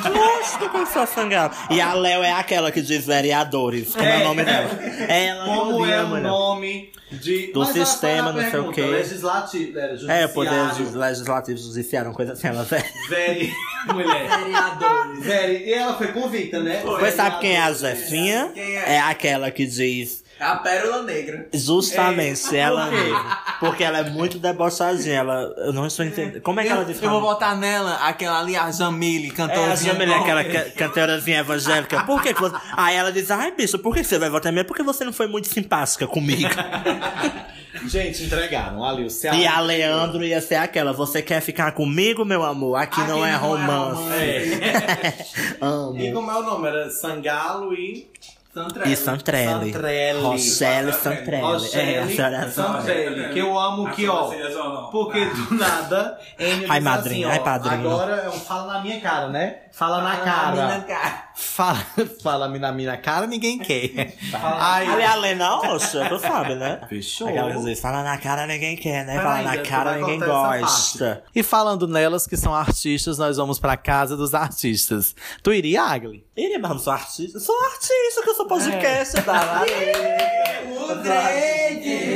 Speaker 3: Gosto com sua sangala. E a Léo é aquela que diz vereadores. Como é, o nome dela? Ela
Speaker 2: Como é o
Speaker 3: mulher.
Speaker 2: nome de...
Speaker 3: Do
Speaker 2: Mas
Speaker 3: sistema, não sei o quê.
Speaker 2: Legislativo, é,
Speaker 3: É,
Speaker 2: judiciário.
Speaker 3: poderes legislativos judiciário, coisa assim. Ela
Speaker 2: Veri, mulher.
Speaker 4: Vereadores.
Speaker 2: Veri, e ela foi convicta, né?
Speaker 3: Pois sabe quem é a Zefinha?
Speaker 4: Quem é?
Speaker 3: É aquela que diz
Speaker 4: É a Pérola Negra.
Speaker 3: justamente ela
Speaker 2: por
Speaker 3: mesma. Porque ela é muito debochadinha. Ela, eu não estou entendendo. Como é que ela diz?
Speaker 4: Eu vou botar nela aquela ali, a Jamile,
Speaker 3: É, a é aquela ca- cantorazinha evangélica. Por que, que você. Aí ela diz: Ai, bicho, por que você vai votar em mim? Porque você não foi muito simpática comigo.
Speaker 2: Gente, entregaram ali o Ceará.
Speaker 3: e a Leandro ia ser aquela: Você quer ficar comigo, meu amor? Aqui,
Speaker 4: Aqui
Speaker 3: não é
Speaker 4: não é
Speaker 3: romance.
Speaker 2: É.
Speaker 3: Amo.
Speaker 2: E como é o nome? Era Sangalo e...
Speaker 4: Santrelli.
Speaker 3: E Santrelli.
Speaker 2: Santrelli.
Speaker 3: Rochelle Santrelli. É,
Speaker 2: Rochelle
Speaker 3: senhora
Speaker 2: Santrelli. Que eu amo que, ó... Porque do nada, Enio
Speaker 3: Ai,
Speaker 2: diz
Speaker 3: madrinha,
Speaker 2: assim,
Speaker 3: ai, padrinho.
Speaker 2: Agora é um fala na minha cara, né? Fala na cara. Fala, fala na minha cara, ninguém quer. Ai,
Speaker 3: Ali a Lena Oxa, tu sabe, né?
Speaker 2: Fechou.
Speaker 3: Aquela que diz, fala na cara, ninguém quer, né? Fala na
Speaker 2: tu
Speaker 3: cara, ninguém gosta.
Speaker 2: E falando nelas que são artistas, nós vamos pra casa dos artistas. Tu iria, Agli?
Speaker 3: Iria, mas não sou artista. Sou artista, que eu sou podcast, tá?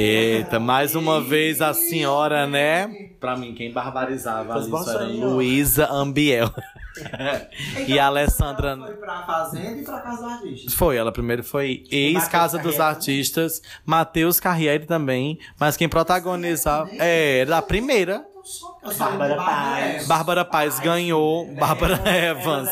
Speaker 2: Eita, mais uma vez a senhora, né? Pra mim, quem barbarizava ali isso era. Luísa Ambiel. e a Alessandra.
Speaker 5: Foi pra Fazenda e pra Casa do Artista.
Speaker 2: Foi, ela primeiro foi ex-Casa dos. Artistas, Matheus Carriere também, mas quem protagonizava. É, era a primeira.
Speaker 3: Bárbara Paz.
Speaker 2: Bárbara Paz ganhou, Bárbara Evans.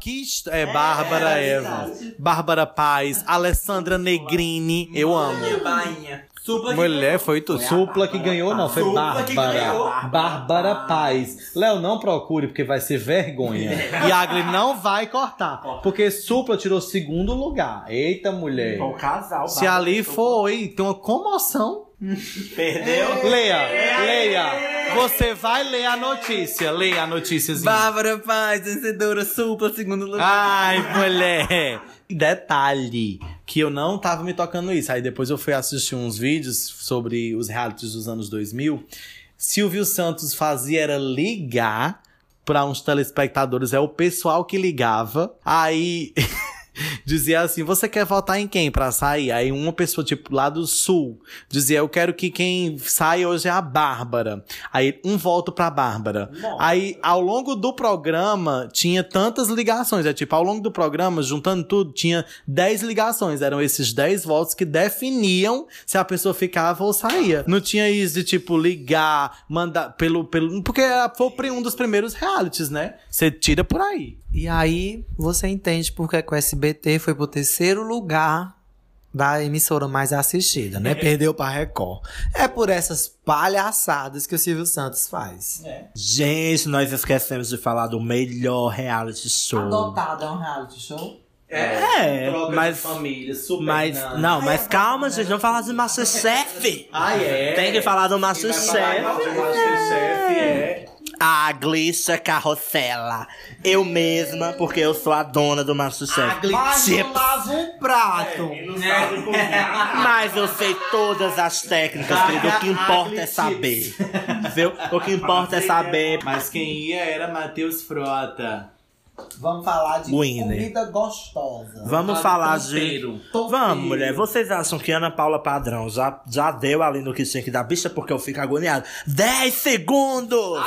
Speaker 2: Que hist- é, Bárbara Evans. Bárbara Paz, Alessandra Negrini, eu amo.
Speaker 4: Bainha. Supla
Speaker 2: Mulher, foi tu. Supla que ganhou, não, foi Bárbara. Bárbara Paz. Léo, não procure, porque vai ser vergonha. E Agli não vai cortar. Porque Supla tirou segundo lugar. Eita, mulher.
Speaker 3: O casal.
Speaker 2: Se ali foi, tem uma comoção.
Speaker 3: Perdeu.
Speaker 2: Leia, leia. Você vai ler a notícia. Leia a notíciazinha.
Speaker 4: Bárbara Paz, vencedora, supla, segundo lugar.
Speaker 2: Ai, mulher. Detalhe, que eu não tava me tocando isso. Aí depois eu fui assistir uns vídeos sobre os realities dos anos 2000. Silvio Santos fazia era ligar para uns telespectadores, é o pessoal que ligava. Aí dizia assim: "Você quer votar em quem pra sair?" Aí uma pessoa tipo lá do sul dizia: "Eu quero que quem sai hoje é a Bárbara". Aí um voto pra Bárbara. Aí ao longo do programa tinha tantas ligações, é tipo, ao longo do programa, juntando tudo, tinha 10 ligações, eram esses 10 votos que definiam se a pessoa ficava ou saía. Não tinha isso de tipo ligar, mandar pelo pelo porque foi um dos primeiros realities, né? Você tira por aí.
Speaker 5: E aí você entende porque que o SBT foi pro terceiro lugar da emissora mais assistida, né? Perdeu pra Record. É por essas palhaçadas que o Silvio Santos faz.
Speaker 3: Gente, nós esquecemos de falar do melhor reality show.
Speaker 5: Adotado é um reality show?
Speaker 3: É, mas.
Speaker 2: família, super
Speaker 3: Mas, não, mas calma, gente, vamos falar de Masterchef.
Speaker 2: Ah, é?
Speaker 3: Tem que falar do Masterchef.
Speaker 2: Masterchef é.
Speaker 3: A Glícia Carrossela. Eu mesma, porque eu sou a dona do Masterchef. Tipo,
Speaker 5: lava um prato.
Speaker 3: Mas eu sei todas as técnicas, querido. O que importa é saber. Viu? O que importa é saber.
Speaker 2: Mas quem ia era Matheus Frota.
Speaker 12: Vamos falar de
Speaker 3: Winner.
Speaker 12: comida gostosa.
Speaker 3: Vamos falar de. Vamos, mulher. Vocês acham que Ana Paula Padrão já, já deu ali no que tinha que dar? Bicha, porque eu fico agoniado. 10 segundos!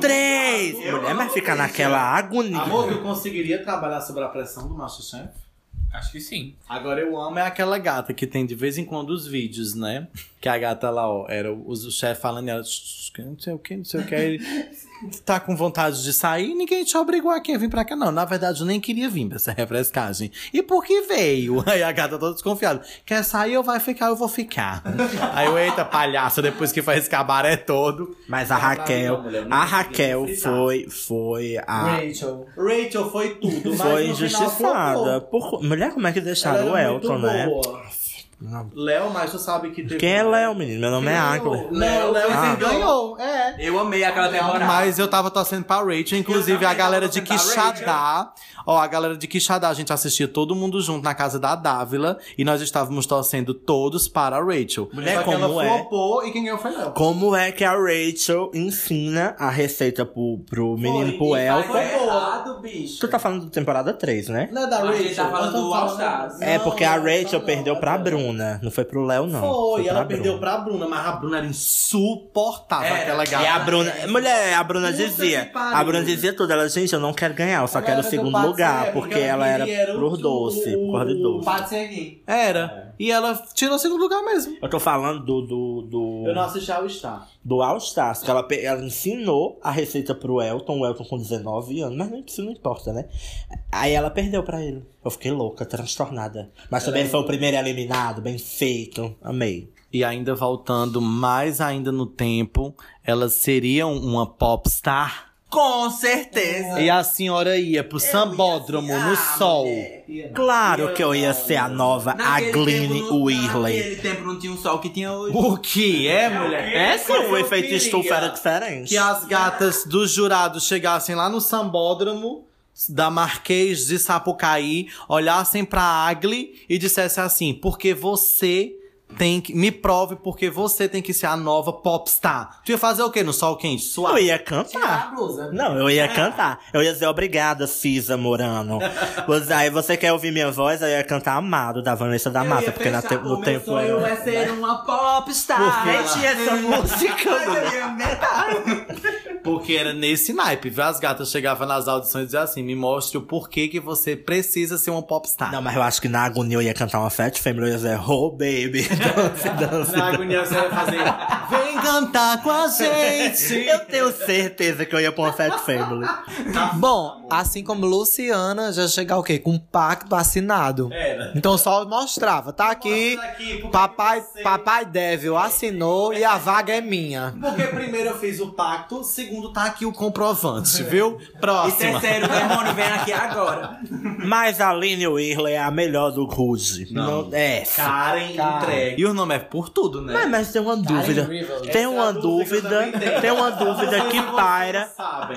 Speaker 3: 3! Mulher, mas fica naquela agonia.
Speaker 2: Amor, tu conseguiria trabalhar sobre a pressão do Masterchef?
Speaker 5: Acho que sim.
Speaker 2: Agora eu amo é aquela gata que tem de vez em quando os vídeos, né? Que a gata lá, ó, era o, o chefe falando, ela, "Shh, não sei o que, não sei o que. Ele tá com vontade de sair, ninguém te obrigou aqui a vir pra cá, não. Na verdade, eu nem queria vir pra essa refrescagem. E por que veio? Aí a gata toda desconfiada. Quer sair ou vai ficar? Eu vou ficar. Aí eu, eita, palhaço, depois que faz esse cabaré todo.
Speaker 3: Mas a Raquel, a Raquel foi, foi a.
Speaker 12: Rachel.
Speaker 2: Rachel foi tudo, mas
Speaker 3: Foi injustiçada. Por... Mulher, como é que deixaram o Elton, né?
Speaker 2: boa. Léo, mas tu sabe que teve.
Speaker 3: Quem é Léo, menino? Meu nome é Águila.
Speaker 2: Léo, Léo
Speaker 3: Ah.
Speaker 2: ganhou. É.
Speaker 4: Eu amei aquela temporada.
Speaker 2: Mas eu tava torcendo pra Rachel, inclusive a galera de Quixadá. Ó, a galera de Quixadá, a gente assistia todo mundo junto na casa da Dávila e nós estávamos torcendo todos para a Rachel.
Speaker 3: Mulher,
Speaker 2: que ela
Speaker 3: como é?
Speaker 2: flopou e quem ganhou foi Léo.
Speaker 3: Como é que a Rachel ensina a receita pro, pro menino, pro Elton?
Speaker 9: errado, bicho.
Speaker 3: Tu tá falando da temporada 3, né?
Speaker 2: Não é da
Speaker 9: A
Speaker 2: Rachel.
Speaker 9: gente tá falando do All Stars.
Speaker 3: É porque a Rachel
Speaker 2: não,
Speaker 3: perdeu
Speaker 2: não,
Speaker 3: pra
Speaker 2: não.
Speaker 3: Bruna. Não foi pro Léo, não.
Speaker 2: Foi,
Speaker 3: pra
Speaker 2: ela perdeu
Speaker 3: Bruna.
Speaker 2: pra Bruna, mas a Bruna era insuportável,
Speaker 4: Era.
Speaker 2: aquela gata.
Speaker 3: E a Bruna. Mulher, a Bruna
Speaker 2: Puta
Speaker 3: dizia. A Bruna dizia tudo. Ela, gente, eu não quero ganhar, eu só quero o segundo lugar.
Speaker 2: Ser,
Speaker 3: Porque
Speaker 2: porque
Speaker 3: ela era
Speaker 2: queria
Speaker 3: por
Speaker 2: o-
Speaker 3: doce, por causa de doce.
Speaker 12: Pode seguir.
Speaker 2: Era. E ela tirou o segundo lugar mesmo.
Speaker 3: Eu tô falando do. do, do...
Speaker 2: Eu não assisti ao Star.
Speaker 3: Do All Stars, que ela, ela ensinou a receita pro Elton, o Elton com 19 anos, mas isso não importa, né? Aí ela perdeu pra ele. Eu fiquei louca, transtornada. Mas também foi o primeiro eliminado, bem feito. Amei.
Speaker 2: E ainda voltando mais ainda no tempo, ela seria uma popstar.
Speaker 4: Com certeza.
Speaker 2: E a senhora ia pro sambódromo
Speaker 4: Ah,
Speaker 2: no sol.
Speaker 3: Claro que eu ia ser a nova Agline
Speaker 4: não-
Speaker 3: Whirley.
Speaker 4: Naquele tempo não tinha o sol que tinha hoje.
Speaker 2: O que é, mulher?
Speaker 3: É sim, o
Speaker 2: eu
Speaker 3: efeito estufa era diferente.
Speaker 2: Que as gatas dos jurados chegassem lá no sambódromo da Marquês de Sapucaí, olhassem pra Agli e dissessem assim: porque você tem que. Me prove porque você tem que ser a nova popstar. Tu ia fazer o quê no sol quente?
Speaker 3: Eu
Speaker 2: Suave.
Speaker 3: ia cantar.
Speaker 12: Tirar a blusa.
Speaker 3: Não, eu ia cantar. Eu ia dizer obrigada, Cisa Morano. Você- Aí você quer ouvir minha voz? Eu ia cantar Amado, da Vanessa da Mata, porque na te- no tempo
Speaker 4: sonho
Speaker 3: era...
Speaker 4: é ser uma popstar.
Speaker 3: Porque tinha essa música,
Speaker 4: eu.
Speaker 2: Porque era nesse naipe. viu? As gatas chegavam nas audições e diziam assim: me mostre o porquê que você precisa ser uma popstar.
Speaker 3: Não, mas eu acho que na agonia eu ia cantar uma Fat Family, eu ia dizer, oh baby, dance, dance.
Speaker 2: Na agonia você ia fazer. Vem cantar com a gente!
Speaker 3: Eu tenho certeza que eu ia uma Fat Family.
Speaker 12: Bom, assim como Luciana já chegar o quê? Com um pacto assinado.
Speaker 2: Era.
Speaker 12: Então só mostrava, tá aqui,
Speaker 2: aqui,
Speaker 12: papai,
Speaker 2: você-
Speaker 12: papai Devil assinou e a vaga é minha.
Speaker 2: Porque primeiro eu fiz o pacto, segundo tá aqui o comprovante, viu?
Speaker 4: E
Speaker 2: Próxima.
Speaker 4: terceiro, o demônio vem aqui agora.
Speaker 3: Mas a Aline Whirley é a melhor do Ruge.
Speaker 2: Não.
Speaker 3: é.
Speaker 2: Karen entrega. E o nome é por tudo, né?
Speaker 3: Mas, mas tem uma dúvida. Tem uma
Speaker 2: é a dúvida.
Speaker 3: Tem uma dúvida que paira.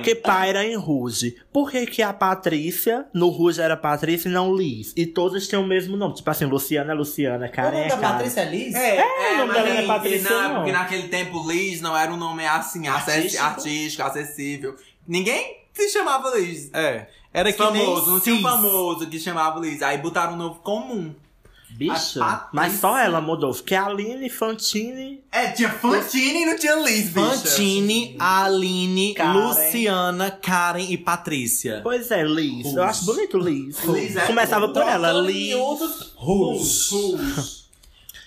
Speaker 3: Que paira em Ruge. Por que, que a Patrícia, no Ruge era Patrícia e não Liz? E todas têm o mesmo nome. Tipo assim, Luciana é Luciana, Karen é Karen.
Speaker 12: é Liz?
Speaker 3: É, o nome dela não é Patrícia,
Speaker 4: não,
Speaker 3: não.
Speaker 4: Porque naquele tempo Liz não era um nome assim, acess- artístico, acessível. Ninguém se chamava Liz.
Speaker 2: É. Era que
Speaker 4: famoso,
Speaker 2: nem
Speaker 4: não tinha um famoso que chamava Liz. Aí botaram um novo comum.
Speaker 3: Bicha.
Speaker 4: A
Speaker 3: Mas só ela mudou. Porque a Aline Fantine.
Speaker 4: É, tinha Fantine e não tinha Liz, bicha.
Speaker 2: Fantine, Aline,
Speaker 3: Karen.
Speaker 2: Luciana, Karen e Patrícia.
Speaker 3: Pois é, Liz. Eu acho bonito Liz.
Speaker 4: Liz é
Speaker 3: Começava por ela. Liz.
Speaker 2: Rus.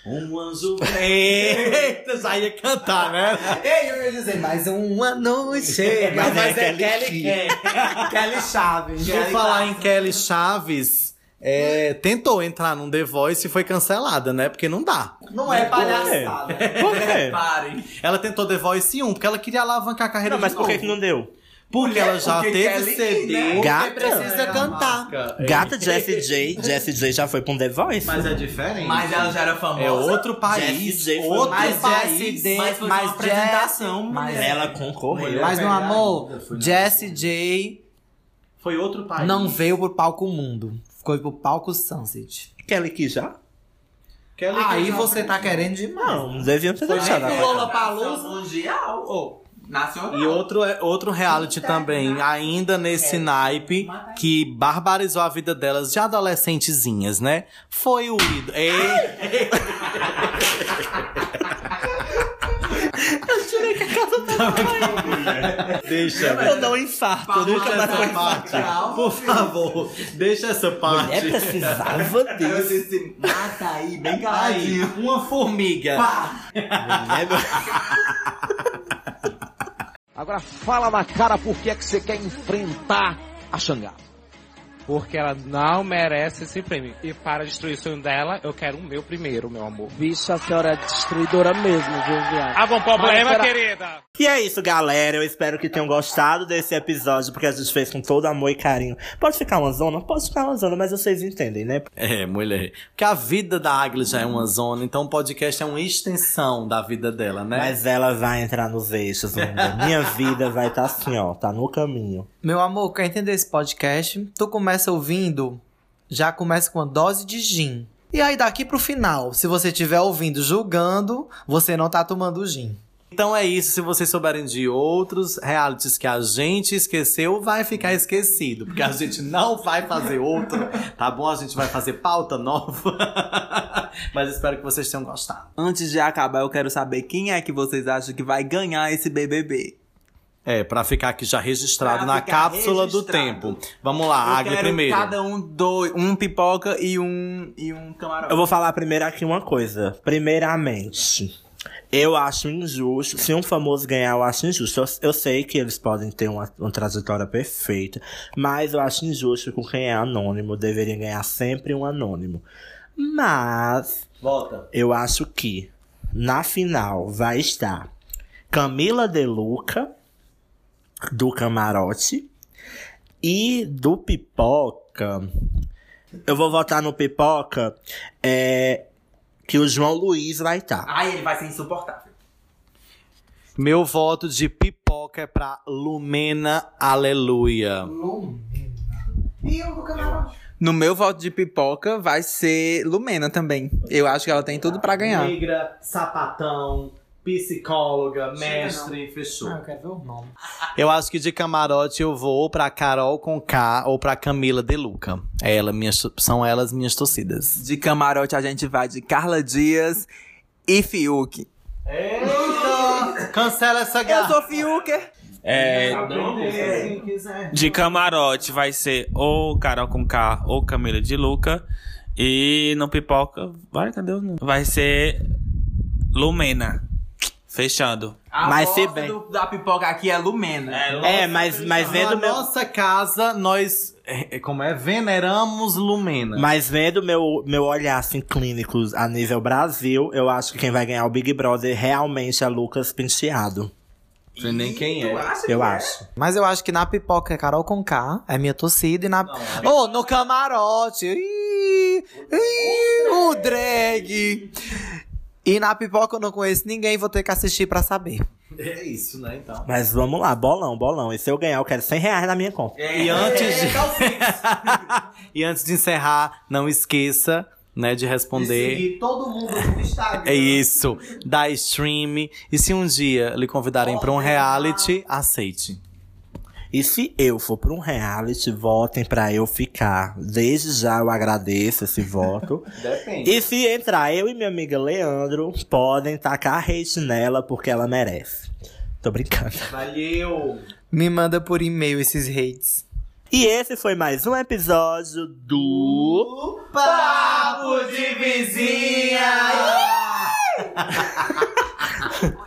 Speaker 2: Um anjo. Eita, já ia cantar, né?
Speaker 12: Ei, eu ia dizer, mais uma noite.
Speaker 3: Mas
Speaker 12: Mas,
Speaker 3: é
Speaker 12: é
Speaker 3: Kelly
Speaker 12: Kelly, Kelly Chaves.
Speaker 2: Por falar em Kelly Chaves, é, tentou entrar num The Voice e foi cancelada, né? Porque não dá.
Speaker 12: Não é palhaçada.
Speaker 3: Por quê?
Speaker 4: Parem.
Speaker 2: Ela tentou The Voice 1, porque ela queria alavancar a carreira
Speaker 3: Não, mas por que que não deu?
Speaker 2: Porque ela já
Speaker 4: Porque
Speaker 2: teve
Speaker 4: Kelly,
Speaker 2: CD.
Speaker 4: né?
Speaker 3: Gata.
Speaker 12: precisa cantar.
Speaker 3: Gata Jessie J. Jessie J já foi pra um The Voice.
Speaker 2: Mas é diferente.
Speaker 4: Mas ela já era famosa.
Speaker 2: É outro país.
Speaker 3: Jessie J foi
Speaker 2: outro
Speaker 12: mais
Speaker 2: país.
Speaker 12: Jessie
Speaker 4: Mas foi
Speaker 12: Mas
Speaker 4: uma apresentação.
Speaker 12: mas-.
Speaker 3: Ela concorreu.
Speaker 12: Mas, meu amor,
Speaker 2: foi
Speaker 12: Jessie J
Speaker 2: Foi outro país.
Speaker 12: não veio pro palco mundo. Foi pro palco Sunset.
Speaker 3: Kelly que já?
Speaker 2: Kelly
Speaker 12: Aí
Speaker 2: que já
Speaker 12: você
Speaker 2: foi-
Speaker 12: tá querendo demais.
Speaker 3: Não, não deviam ter
Speaker 12: Foi
Speaker 3: deixado. ela.
Speaker 12: pro Lollapalooza.
Speaker 4: mundial.
Speaker 2: Oh,
Speaker 4: Nacional.
Speaker 2: E outro, outro reality também, ainda nesse naipe, que barbarizou a vida delas de adolescentezinhas, né? Foi o ídolo. Ei! Deixa,
Speaker 3: Eu dou um infarto, eu nunca
Speaker 2: Deixa
Speaker 3: mais vou
Speaker 2: essa parte.
Speaker 3: infartar.
Speaker 2: Por favor, deixa essa parte.
Speaker 3: Mulher precisava disso.
Speaker 4: disse, mata aí, bem
Speaker 2: Aí,
Speaker 4: caladinho.
Speaker 2: uma formiga.
Speaker 13: Agora fala na cara por que é que você quer enfrentar a Xangá.
Speaker 14: Porque ela não merece esse prêmio. E para destruir o sonho dela, eu quero o meu primeiro, meu amor.
Speaker 11: Bicho, a senhora é destruidora mesmo, viu, viado?
Speaker 14: Algum problema,
Speaker 11: será-
Speaker 14: querida?
Speaker 3: E é isso, galera. Eu espero que tenham gostado desse episódio, porque a gente fez com todo amor e carinho. Pode ficar uma zona? Pode ficar uma zona, mas vocês entendem, né?
Speaker 2: É, mulher. Porque a vida da Águila já é uma zona, então o podcast é uma extensão da vida dela, né?
Speaker 3: Mas ela vai entrar nos eixos. Minha vida vai estar assim, ó. Tá no caminho.
Speaker 12: Meu amor, quer entender esse podcast? Tu começa ouvindo, já começa com uma dose de gin. E aí daqui pro final, se você estiver ouvindo julgando, você não tá tomando gin.
Speaker 2: Então é isso. Se vocês souberem de outros realities que a gente esqueceu, vai ficar esquecido. Porque a gente não vai fazer outro, tá bom? A gente vai fazer pauta nova. Mas espero que vocês tenham gostado.
Speaker 4: Antes de acabar, eu quero saber quem é que vocês acham que vai ganhar esse BBB.
Speaker 2: É, pra ficar aqui já registrado
Speaker 4: Pra
Speaker 2: na cápsula do
Speaker 4: registrado.
Speaker 2: tempo. Vamos lá,
Speaker 4: eu
Speaker 2: Águia
Speaker 4: quero
Speaker 2: primeiro.
Speaker 4: cada um dois, um pipoca e um e um camarão.
Speaker 3: Eu vou falar primeiro aqui uma coisa. Primeiramente, eu acho injusto. Se um famoso ganhar, eu acho injusto. Eu, eu sei que eles podem ter uma, uma trajetória perfeita, mas eu acho injusto com quem é anônimo. Deveria ganhar sempre um anônimo. Mas
Speaker 2: Volta.
Speaker 3: eu acho que na final vai estar Camila De Luca, do Camarote, e do Pipoca. Eu vou votar no Pipoca, é, que o João Luiz vai estar.
Speaker 4: Ai, ele vai ser insuportável.
Speaker 2: Meu voto de pipoca é pra Lumena Aleluia.
Speaker 4: No meu voto de pipoca vai ser Lumena também. Eu acho que ela tem tudo pra ganhar.
Speaker 2: Negra, sapatão, psicóloga, mestre, fechou.
Speaker 12: eu quero ver o nome.
Speaker 2: Eu acho que de camarote eu vou ou pra Carol com K ou pra Camila De Luca. É ela, minhas, são elas minhas torcidas.
Speaker 4: De camarote a gente vai de Carla Dias e Fiuk.
Speaker 2: Eita! Cancela essa
Speaker 4: Eu
Speaker 2: garra.
Speaker 4: sou Fiuk.
Speaker 6: É, de camarote vai ser ou Carol com K ou Camila de Luca. E no pipoca, vai, cadê o nome? Vai ser Lumena. Fechando.
Speaker 4: A
Speaker 3: Mas se bem-
Speaker 4: do- da pipoca aqui é Lumena.
Speaker 3: É, mas, mas
Speaker 2: Na
Speaker 3: vendo meu.
Speaker 2: nossa casa, nós, é, como é, veneramos Lumena.
Speaker 3: Mas vendo meu, meu olhar assim, clínico a nível Brasil, eu acho que quem vai ganhar o Big Brother realmente é Lucas Penteado.
Speaker 2: Não sei nem quem é.
Speaker 3: Eu acho.
Speaker 12: Mas eu acho que na pipoca é Carol com K, é minha torcida, e na. Oh, no camarote! Ih, ih, o drag! E na pipoca eu não conheço ninguém, vou ter que assistir pra saber.
Speaker 2: É isso, né, então.
Speaker 3: Mas vamos lá, bolão, bolão. E se eu ganhar, eu quero 100 reais na minha conta.
Speaker 2: E antes de... e antes de encerrar, não esqueça, né, de responder.
Speaker 12: todo mundo no Instagram.
Speaker 2: É isso, da stream. E se um dia lhe convidarem pra um reality, aceite.
Speaker 3: E se eu for pra um reality, votem pra eu ficar. Desde já eu agradeço esse voto.
Speaker 2: Depende.
Speaker 3: E se entrar eu e minha amiga Leandro, podem tacar hate nela porque ela merece. Tô brincando.
Speaker 2: Valeu!
Speaker 12: Me manda por e-mail esses hates.
Speaker 3: E esse foi mais um episódio do.
Speaker 2: Papo de vizinha!